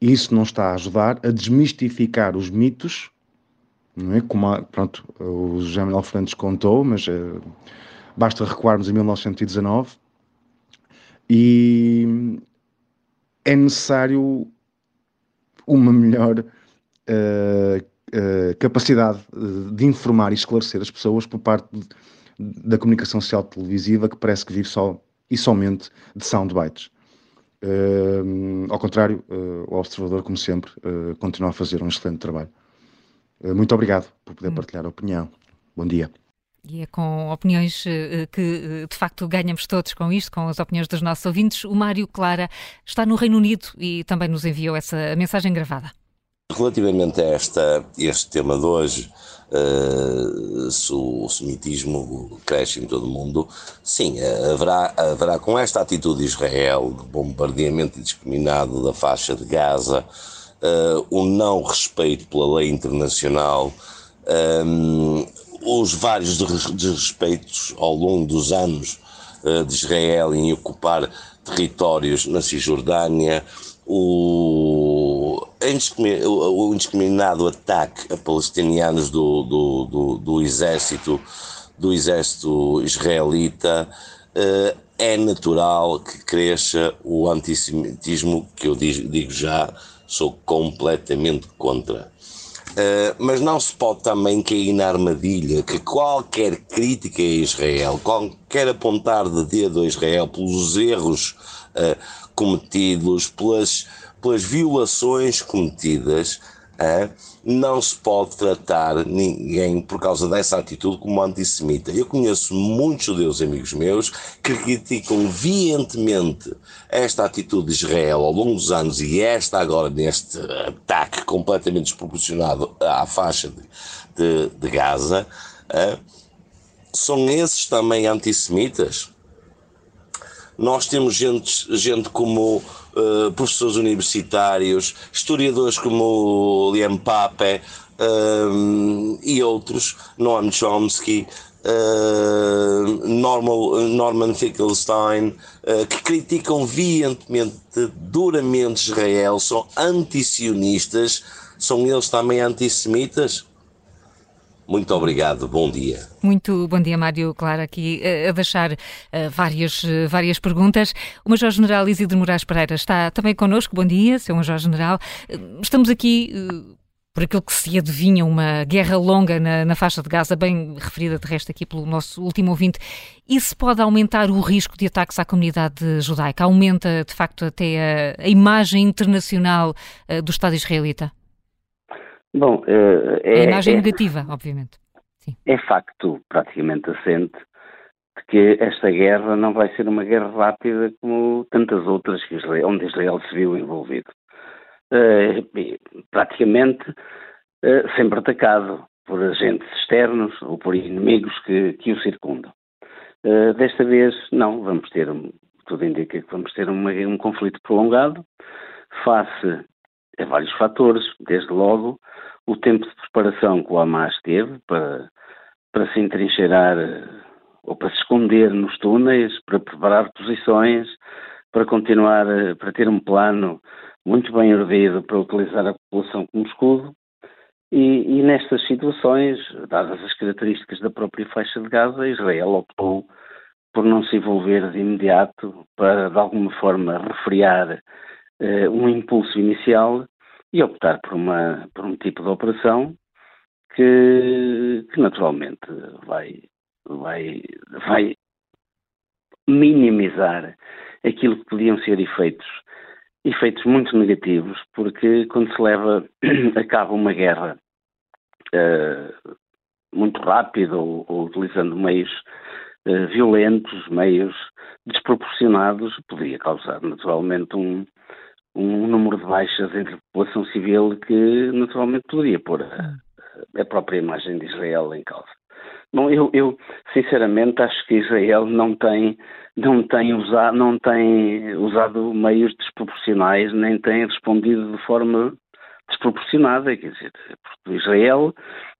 Isso não está a ajudar a desmistificar os mitos, não é? Como a, pronto, o José Manuel Fernandes contou, mas uh, basta recuarmos em 1919 e é necessário uma melhor uh, eh, capacidade eh, de informar e esclarecer as pessoas por parte de, da comunicação social televisiva que parece que vive só e somente de soundbites. Uh, ao contrário, uh, o Observador, como sempre, uh, continua a fazer um excelente trabalho. muito obrigado por poder hum. partilhar a opinião. Bom dia. E é com opiniões que, de facto, ganhamos todos com isto, com as opiniões dos nossos ouvintes. O Mário Clara está no Reino Unido e também nos enviou essa mensagem gravada. Relativamente a esta, este tema de hoje, uh, se o semitismo cresce em todo o mundo, sim, haverá, haverá com esta atitude de Israel, de bombardeamento indiscriminado da faixa de Gaza, uh, o não respeito pela lei internacional, um, eh, os vários desrespeitos ao longo dos anos uh, de Israel em ocupar territórios na Cisjordânia, o, o indiscriminado ataque a palestinianos do, do, do, do exército do exército israelita uh, é natural que cresça o antissemitismo que eu digo, já sou completamente contra. Uh, mas não se pode também cair na armadilha que qualquer crítica a Israel, qualquer apontar de dedo a Israel pelos erros uh, cometidos, pelas, pelas violações cometidas, não se pode tratar ninguém por causa dessa atitude como antissemita. Eu conheço muitos judeus amigos meus que criticam veementemente esta atitude de Israel ao longo dos anos e esta agora neste ataque completamente desproporcionado à faixa de, de, de Gaza. São esses também antissemitas? Nós temos gente, gente como uh, professores universitários, historiadores como Liam Pape uh, e outros, Noam Chomsky, uh, Normal, Norman Finkelstein, que criticam veementemente, duramente Israel, são antisionistas, são eles também antissemitas? Muito obrigado, bom dia. Muito bom dia, Mário Clara, aqui eh, a deixar uh, várias, uh, várias perguntas. O Major-General Isidro Moraes Pereira está também connosco. Bom dia, Sr. Major-General. Estamos aqui por aquilo que se adivinha uma guerra longa na, na, faixa de Gaza, bem referida de resto aqui pelo nosso último ouvinte. Isso pode aumentar o risco de ataques à comunidade judaica? Aumenta, de facto, até a, a imagem internacional do Estado israelita? Bom, uh, é, a imagem é, negativa, obviamente. Sim. É facto praticamente assente de que esta guerra não vai ser uma guerra rápida como tantas outras Israel, onde Israel se viu envolvido. Uh, praticamente uh, sempre atacado por agentes externos ou por inimigos que, que o circundam. Desta vez, não, vamos ter, tudo indica que vamos ter uma, um conflito prolongado, face a vários fatores, desde logo o tempo de preparação que o Hamas teve para, para se entrincheirar ou para se esconder nos túneis, para preparar posições, para continuar, para ter um plano muito bem erguido para utilizar a população como escudo. E, e, nestas situações, dadas as características da própria faixa de Gaza, Israel optou por não se envolver de imediato para, de alguma forma, refriar uh, um impulso inicial e optar por, uma, por um tipo de operação que, que naturalmente vai, vai, vai minimizar aquilo que podiam ser efeitos, efeitos muito negativos, porque quando se leva a cabo uma guerra uh, muito rápida ou, ou utilizando meios uh, violentos, meios desproporcionados, poderia causar naturalmente um, um número de baixas entre a população civil que naturalmente poderia pôr a, a própria imagem de Israel em causa. Bom, eu, eu, sinceramente acho que Israel não tem, não tem, usado, não tem usado meios desproporcionais, nem tem respondido de forma desproporcionada. Quer dizer, Israel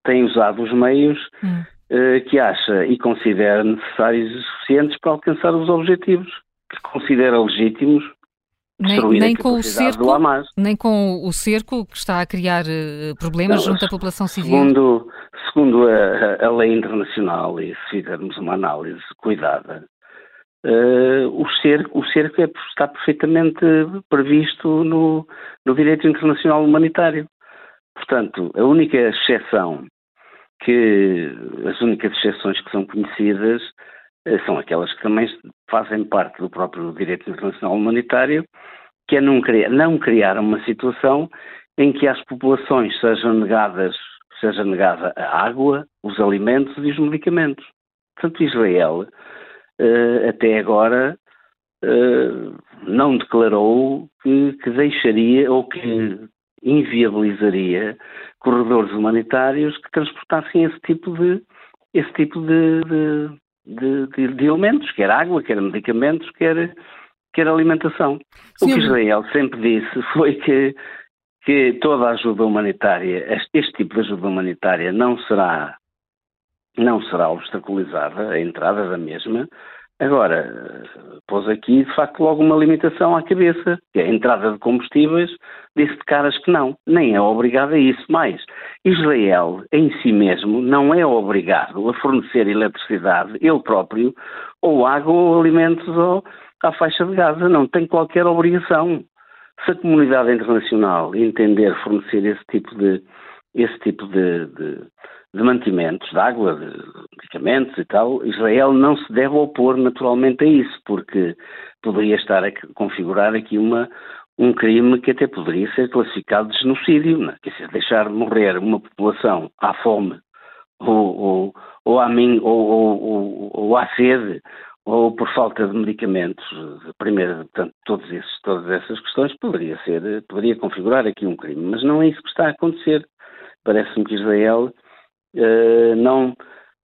tem usado os meios hum. uh, que acha e considera necessários e suficientes para alcançar os objetivos que considera legítimos nem, nem com o cerco, nem com o cerco que está a criar uh, problemas Não, junto à população civil. Segundo, segundo a, a, lei internacional e se fizermos uma análise cuidada, uh, o cerco, o cerco é, está perfeitamente previsto no, no direito internacional humanitário. Portanto, a única exceção que as únicas exceções que são conhecidas eh, são aquelas que também fazem parte do próprio direito internacional humanitário, que é não criar, não criar uma situação em que as populações sejam negadas, seja negada a água, os alimentos e os medicamentos. Portanto, Israel, eh, até agora, eh, não declarou que, que deixaria ou que inviabilizaria corredores humanitários que transportassem esse tipo de, esse tipo de, de de, de, de elementos, quer água, quer medicamentos, quer, quer alimentação. Sim, o que Israel sempre disse foi que, que toda a ajuda humanitária, este, este tipo de ajuda humanitária não será, não será obstaculizada, a entrada da mesma, Agora, pôs aqui, de facto, logo uma limitação à cabeça, que é a entrada de combustíveis disse de caras que não, nem é obrigado a isso. Mais, Israel, em si mesmo, não é obrigado a fornecer eletricidade, ele próprio, ou água ou alimentos ou, à faixa de Gaza, não tem qualquer obrigação. Se a comunidade internacional entender fornecer esse tipo de, esse tipo de, de de mantimentos, de água, de medicamentos e tal, Israel não se deve opor naturalmente a isso, porque poderia estar a configurar aqui uma, um crime que até poderia ser classificado de genocídio, não? É? quer dizer, deixar de morrer uma população à fome ou, ou, ou, à, min, ou, ou, à sede ou por falta de medicamentos, primeiro, portanto, todos esses, todas essas questões poderia ser, poderia configurar aqui um crime, mas não é isso que está a acontecer. Parece-me que Israel não,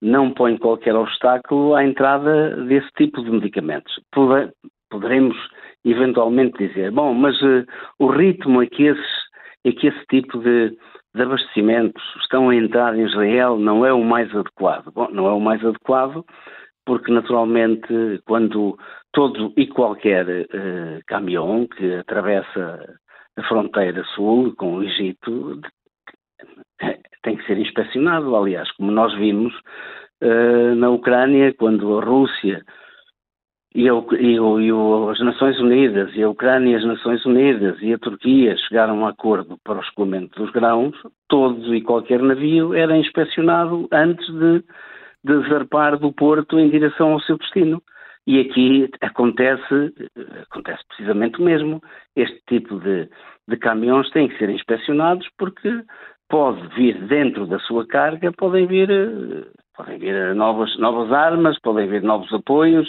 não põe qualquer obstáculo à entrada desse tipo de medicamentos. Poderemos eventualmente dizer, bom, mas uh, o ritmo é que, esses, que esse tipo de, de abastecimentos estão a entrar em Israel não é o mais adequado. Bom, não é o mais adequado porque naturalmente quando todo e qualquer uh, caminhão que atravessa a fronteira sul com o Egito tem que ser inspecionado, aliás, como nós vimos uh, na Ucrânia, quando a Rússia e, a, e, e, as Nações Unidas, e a Ucrânia e as Nações Unidas e a Turquia chegaram a acordo para o escoamento dos grãos, todos e qualquer navio era inspecionado antes de, de zarpar do porto em direção ao seu destino. E aqui acontece, acontece precisamente o mesmo. Este tipo de, de caminhões têm que ser inspecionados porque pode vir dentro da sua carga, podem vir, eh, podem vir novas, novas armas, podem vir novos apoios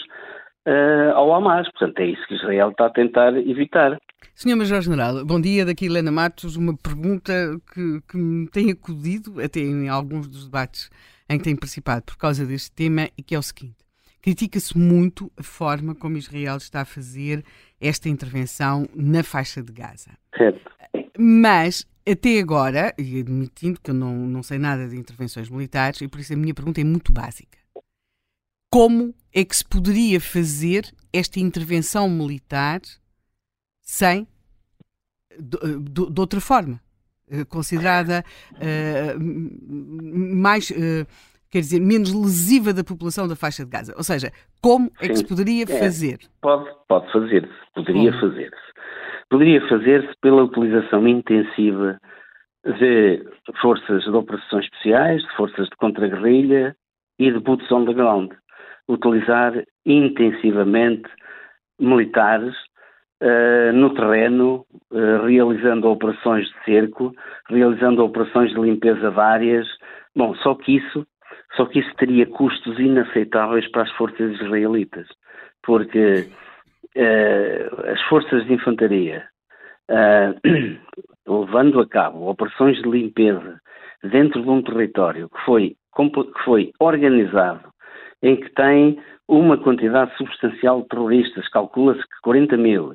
uh, ao Hamas. Portanto, é isso que Israel está a tentar evitar. Senhor Major General, bom dia. Daqui Helena Matos, uma pergunta que, que me tem acudido até em alguns dos debates em que tenho participado por causa deste tema e que é o seguinte. Critica-se muito a forma como Israel está a fazer esta intervenção na faixa de Gaza. Certo. Mas até agora, e admitindo que eu não, não sei nada de intervenções militares, e por isso a minha pergunta é muito básica. Como é que se poderia fazer esta intervenção militar sem de, de, outra forma? considerada mais quer dizer, menos lesiva da população da faixa de Gaza. Ou seja, como é que se poderia é, fazer? Pode, pode fazer-se, poderia fazer-se. Poderia fazer-se pela utilização intensiva de forças de operações especiais, de forças de contra-guerrilha e de boots on the ground. Utilizar intensivamente militares uh, no terreno, uh, realizando operações de cerco, realizando operações de limpeza de áreas. Bom, só que isso só que isso teria custos inaceitáveis para as forças israelitas, porque as forças de infantaria, uh, levando a cabo operações de limpeza dentro de um território que foi, que foi organizado, em que tem uma quantidade substancial de terroristas, calcula-se que 40 mil,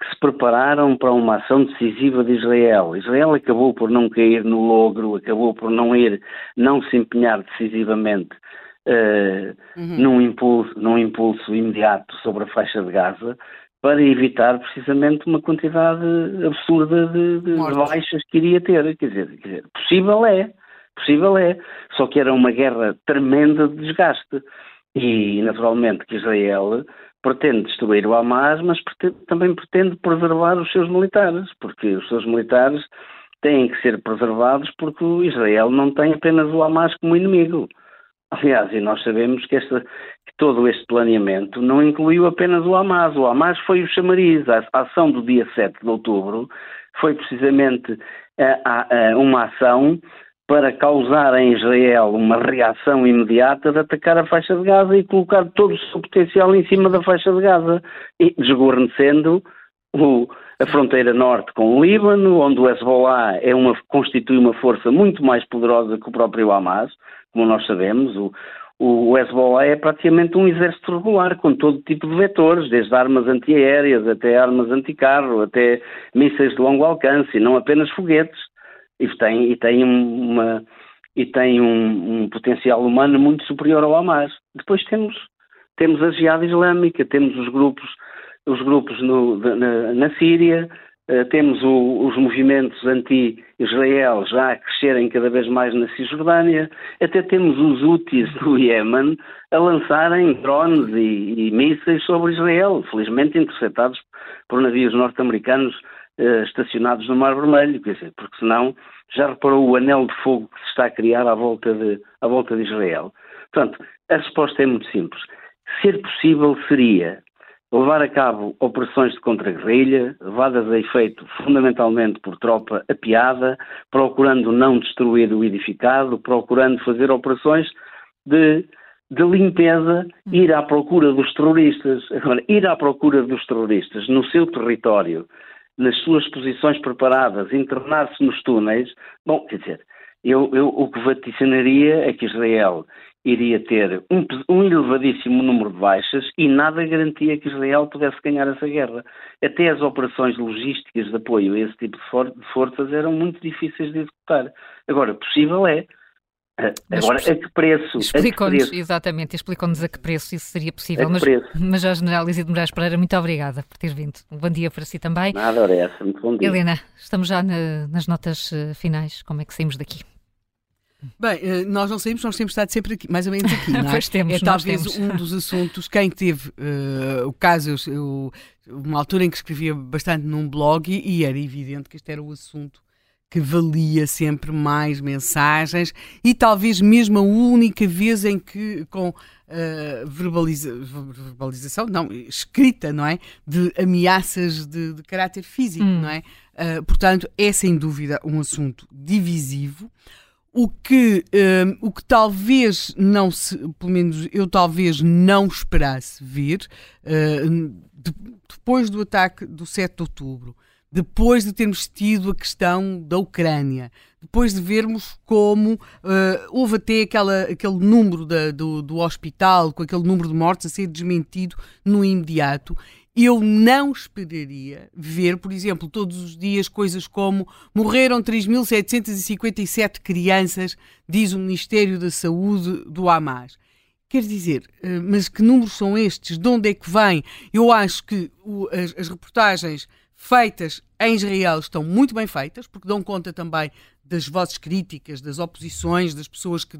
que se prepararam para uma ação decisiva de Israel. Israel acabou por não cair no logro, acabou por não ir, não se empenhar decisivamente uh, uhum. num, impulso, num impulso imediato sobre a faixa de Gaza, para evitar precisamente uma quantidade absurda de, de baixas que iria ter. Quer dizer, quer dizer, possível é, possível é, só que era uma guerra tremenda de desgaste. E, naturalmente, que Israel pretende destruir o Hamas, mas pretende, também pretende preservar os seus militares, porque os seus militares têm que ser preservados porque o Israel não tem apenas o Hamas como inimigo. Aliás, e nós sabemos que, esta, que todo este planeamento não incluiu apenas o Hamas. O Hamas foi o chamariz. A, ação do dia 7 de outubro foi precisamente a, uma ação para causar em Israel uma reação imediata de atacar a faixa de Gaza e colocar todo o seu potencial em cima da faixa de Gaza, desguarnecendo a fronteira norte com o Líbano, onde o Hezbollah é uma, constitui uma força muito mais poderosa que o próprio Hamas, como nós sabemos. O, o Hezbollah é praticamente um exército regular, com todo tipo de vetores, desde armas antiaéreas até armas anticarro, até mísseis de longo alcance, e não apenas foguetes e tem, e tem uma e tem um, um, potencial humano muito superior ao Hamas. Depois temos temos a Jihad Islâmica, temos os grupos os grupos no, na, na, Síria, temos o, os movimentos anti-Israel já a crescerem cada vez mais na Cisjordânia, até temos os Houthis do Iémen a lançarem drones e, e mísseis sobre Israel, felizmente interceptados por navios norte-americanos uh, estacionados no Mar Vermelho, quer dizer, porque senão já reparou o anel de fogo que se está a criar à volta de, à volta de Israel. Portanto, a resposta é muito simples. Ser possível seria levar a cabo operações de contra-guerrilha, levadas a efeito fundamentalmente por tropa apiada, procurando não destruir o edificado, procurando fazer operações de, de limpeza, ir à procura dos terroristas. Agora, ir à procura dos terroristas no seu território, nas suas posições preparadas, internar-se nos túneis, bom, quer dizer, eu, eu, o que vaticinaria é que Israel iria ter um, um, elevadíssimo número de baixas e nada garantia que Israel pudesse ganhar essa guerra. Até as operações logísticas de apoio a esse tipo de, for de forças eram muito difíceis de executar. Agora, possível é, Agora, a que preço? Explicou-nos, exatamente, explicou-nos a que preço isso seria possível. Mas, mas já, General Isidro Moraes Pereira, muito obrigada por ter vindo. Um bom dia para si também. Nada, ora essa, muito bom dia. Helena, estamos já na, nas notas uh, finais. Como é que saímos daqui? Bem, uh, nós não saímos, nós temos estado sempre aqui, mais ou menos aqui, não é? pois temos, é talvez temos. um dos assuntos, quem teve uh, o caso, eu, uma altura em que escrevia bastante num blog e, e era evidente que este era o assunto que valia sempre mais mensagens e talvez mesmo a única vez em que com uh, verbaliza, verbalização, não, escrita, não é? De ameaças de, de caráter físico, hum. não é? Uh, portanto, é sem dúvida um assunto divisivo. O que, uh, o que talvez não se, pelo menos eu talvez não esperasse ver, de, depois do ataque do 7 de outubro, depois de termos tido a questão da Ucrânia, depois de vermos como uh, houve até aquela, aquele número da, do, do hospital, com aquele número de mortes a ser desmentido no imediato, eu não esperaria ver, por exemplo, todos os dias coisas como morreram 3.757 crianças, diz o Ministério da Saúde do Hamas. Quer dizer, uh, mas que números são estes? De onde é que vêm? Eu acho que as reportagens feitas em Israel estão muito bem feitas, porque dão conta também das vozes críticas, das oposições, das pessoas que,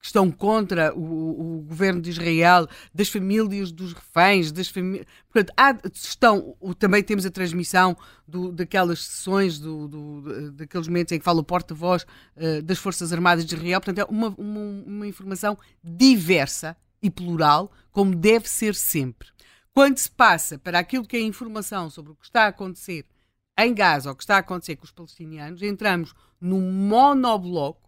que estão contra o, o, governo de Israel, das famílias dos reféns, das famílias. Portanto, há, estão, também temos a transmissão do, daquelas sessões, do, do, daqueles momentos em que fala o porta-voz uh, das Forças Armadas de Israel. Portanto, é uma, uma, uma informação diversa e plural, como deve ser sempre. Quando se passa para aquilo que é informação sobre o que está a acontecer em Gaza o que está a acontecer com os palestinianos, entramos num monobloco.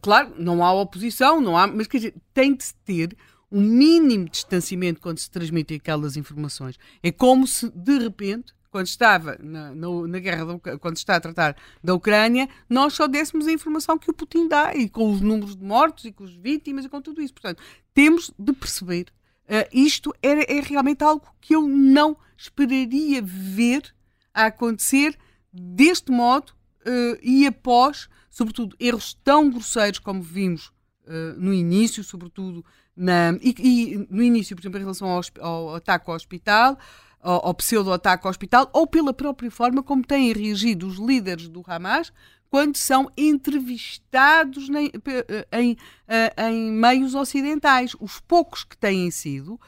Claro, não há oposição, não há, mas quer dizer, tem de se ter um mínimo distanciamento quando se transmitem aquelas informações. É como se, de repente, quando estava na, na, na guerra, da, quando está a tratar da Ucrânia, nós só dessemos a informação que o Putin dá, e com os números de mortos, e com as vítimas, e com tudo isso. Portanto, temos de perceber. Uh, isto é, é realmente algo que eu não esperaria ver a acontecer deste modo uh, e após, sobretudo, erros tão grosseiros como vimos uh, no início, sobretudo na, e, e, no início, por exemplo, em relação ao, ao ataque ao hospital, ao, ao pseudo-ataque ao hospital, ou pela própria forma como têm reagido os líderes do Hamas quando são entrevistados em, em, em, meios ocidentais. Os poucos que têm sido,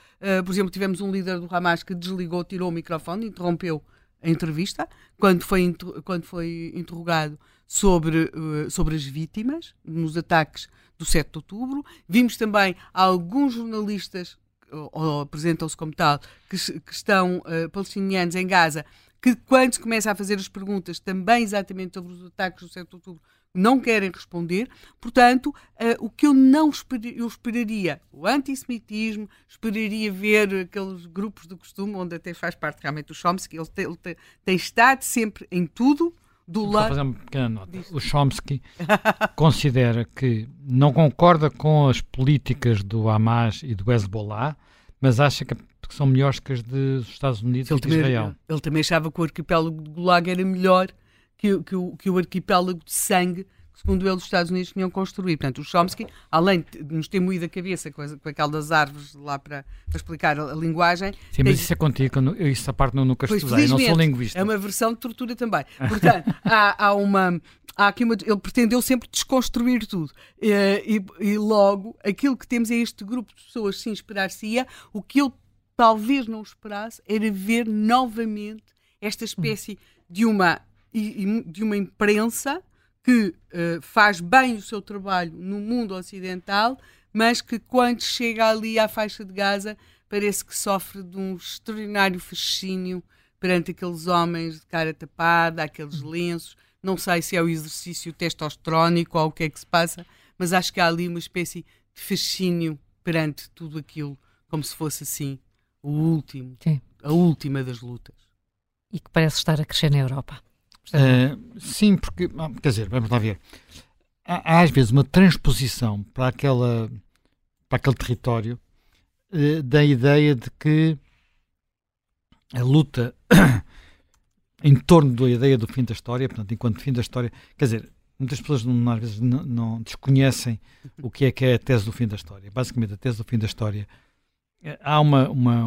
por exemplo, tivemos um líder do Hamas que desligou, tirou o microfone, interrompeu a entrevista, quando foi, quando foi interrogado sobre, uh, sobre as vítimas nos ataques do 7 de outubro. Vimos também alguns jornalistas, ou, ou apresentam-se como tal, que, que estão uh, palestinianos em Gaza, que quando se começa a fazer as perguntas também exatamente sobre os ataques do 7 de outubro, não querem responder. Portanto, uh, o que eu não esperaria, eu esperaria o antissemitismo, esperaria ver aqueles grupos do costume, onde até faz parte realmente o Chomsky, ele, tem, ele tem, tem estado sempre em tudo do fazer uma pequena nota. O Chomsky considera que não concorda com as políticas do Hamas e do Hezbollah, mas acha que são melhores que as dos Estados Unidos ele e de também, Israel. Ele também achava que o arquipélago de Gulag era melhor que, que, o, que o arquipélago de sangue segundo ele, os Estados Unidos tinham construído. Portanto, o Chomsky, além de nos ter moído a cabeça com, com aquela das árvores lá para, para explicar a, a, linguagem. Sim, mas isso é contigo, eu, essa parte não, nunca estudei, eu não sou linguista. É uma versão de tortura também. Portanto, há, há uma. Há aqui uma, ele pretendeu sempre desconstruir tudo. E, e, e, logo, aquilo que temos é este grupo de pessoas, sim, esperar-se-ia. O que eu talvez não esperasse era ver novamente esta espécie de uma de uma imprensa que uh, faz bem o seu trabalho no mundo ocidental, mas que quando chega ali à faixa de Gaza parece que sofre de um extraordinário fascínio perante aqueles homens de cara tapada, aqueles lenços. Não sei se é o exercício testostrónico ou o que é que se passa, mas acho que há ali uma espécie de fascínio perante tudo aquilo, como se fosse assim o último, Sim. a última das lutas. E que parece estar a crescer na Europa. Uh, sim, porque, ah, quer dizer, vamos lá ver. Há, há, às vezes uma transposição para, aquela, para aquele território uh, da ideia de que a luta em torno da ideia do fim da história, portanto, enquanto fim da história, quer dizer, muitas pessoas não, às vezes não, não, desconhecem o que é que é a tese do fim da história. Basicamente, a tese do fim da história eh, há uma, uma,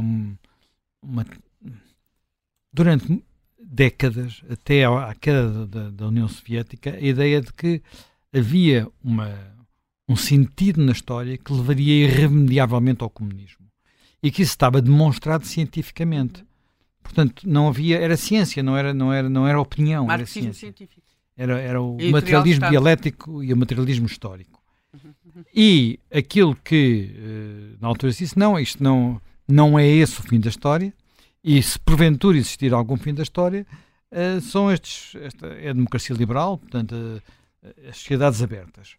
uma durante décadas, até à queda da, da, União Soviética, a ideia de que havia uma, um sentido na história que levaria irremediavelmente ao comunismo. E que isso estava demonstrado cientificamente. Portanto, não havia, era ciência, não era, não era, não era opinião, era ciência. científico. Era, era o e materialismo dialético e o materialismo histórico. E aquilo que eh, na altura se disse, não, isto não, não é esse o fim da história, e se porventura existir algum fim da história, uh, são estes, esta é a democracia liberal, portanto, uh, as sociedades abertas.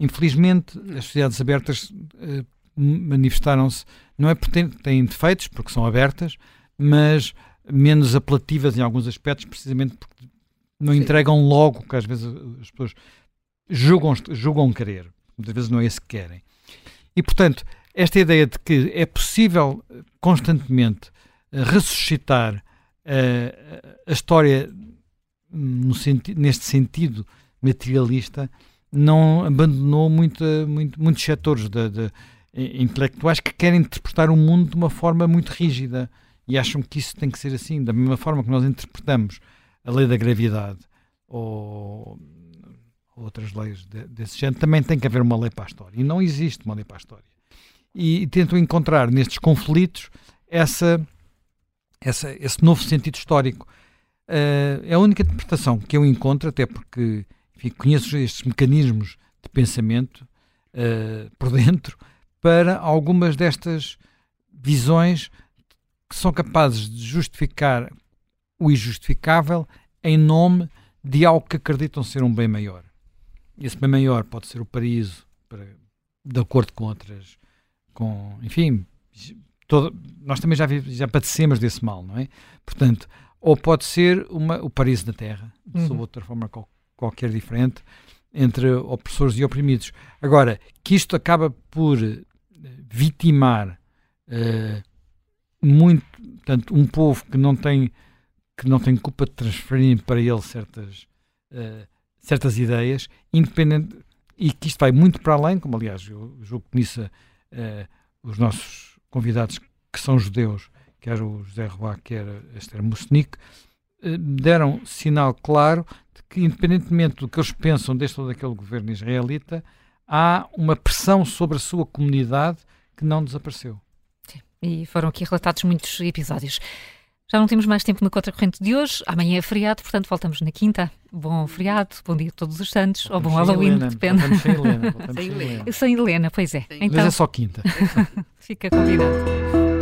Infelizmente, as sociedades abertas uh, manifestaram-se, não é porque têm, defeitos, porque são abertas, mas menos apelativas em alguns aspectos, precisamente porque não Sim. entregam logo que às vezes as pessoas julgam, julgam querer. Muitas vezes não é isso que querem. E, portanto, esta ideia de que é possível constantemente ressuscitar a história senti neste sentido materialista, não abandonou muito, muito, muitos setores de, de, intelectuais que querem interpretar o mundo de uma forma muito rígida e acham que isso tem que ser assim, da mesma forma que nós interpretamos a lei da gravidade ou outras leis de, desse género, também tem que haver uma lei para a história. E não existe uma lei para a história. E, e tento encontrar nestes conflitos essa, essa, esse novo sentido histórico. Uh, é a única interpretação que eu encontro, até porque enfim, conheço estes mecanismos de pensamento uh, por dentro, para algumas destas visões que são capazes de justificar o injustificável em nome de algo que acreditam ser um bem maior. Esse bem maior pode ser o paraíso, para, de acordo com outras, com, enfim, todo, nós também já, já padecemos desse mal, não é? Portanto, ou pode ser uma, o paraíso na Terra, uhum. sob outra forma qual, qualquer diferente, entre opressores e oprimidos. Agora, que isto acaba por eh, vitimar uh, muito, tanto um povo que não tem que não tem culpa de transferirem para ele certas uh, certas ideias, independente, e que isto vai muito para além, como aliás eu julgo que nisso uh, os nossos convidados que são judeus, quer o José Roá, quer Esther Musnik, uh, deram sinal claro de que, independentemente do que eles pensam deste ou daquele governo israelita, há uma pressão sobre a sua comunidade que não desapareceu. Sim, e foram aqui relatados muitos episódios. Já não temos mais tempo no Contracorrente de hoje. Amanhã é feriado, portanto voltamos na quinta. Bom feriado, bom dia a todos os santos, ou bom Halloween, Helena, depende. Sem Helena, sem Helena. Sem Helena, pois é. Então, Mas é só quinta. Fica convidado.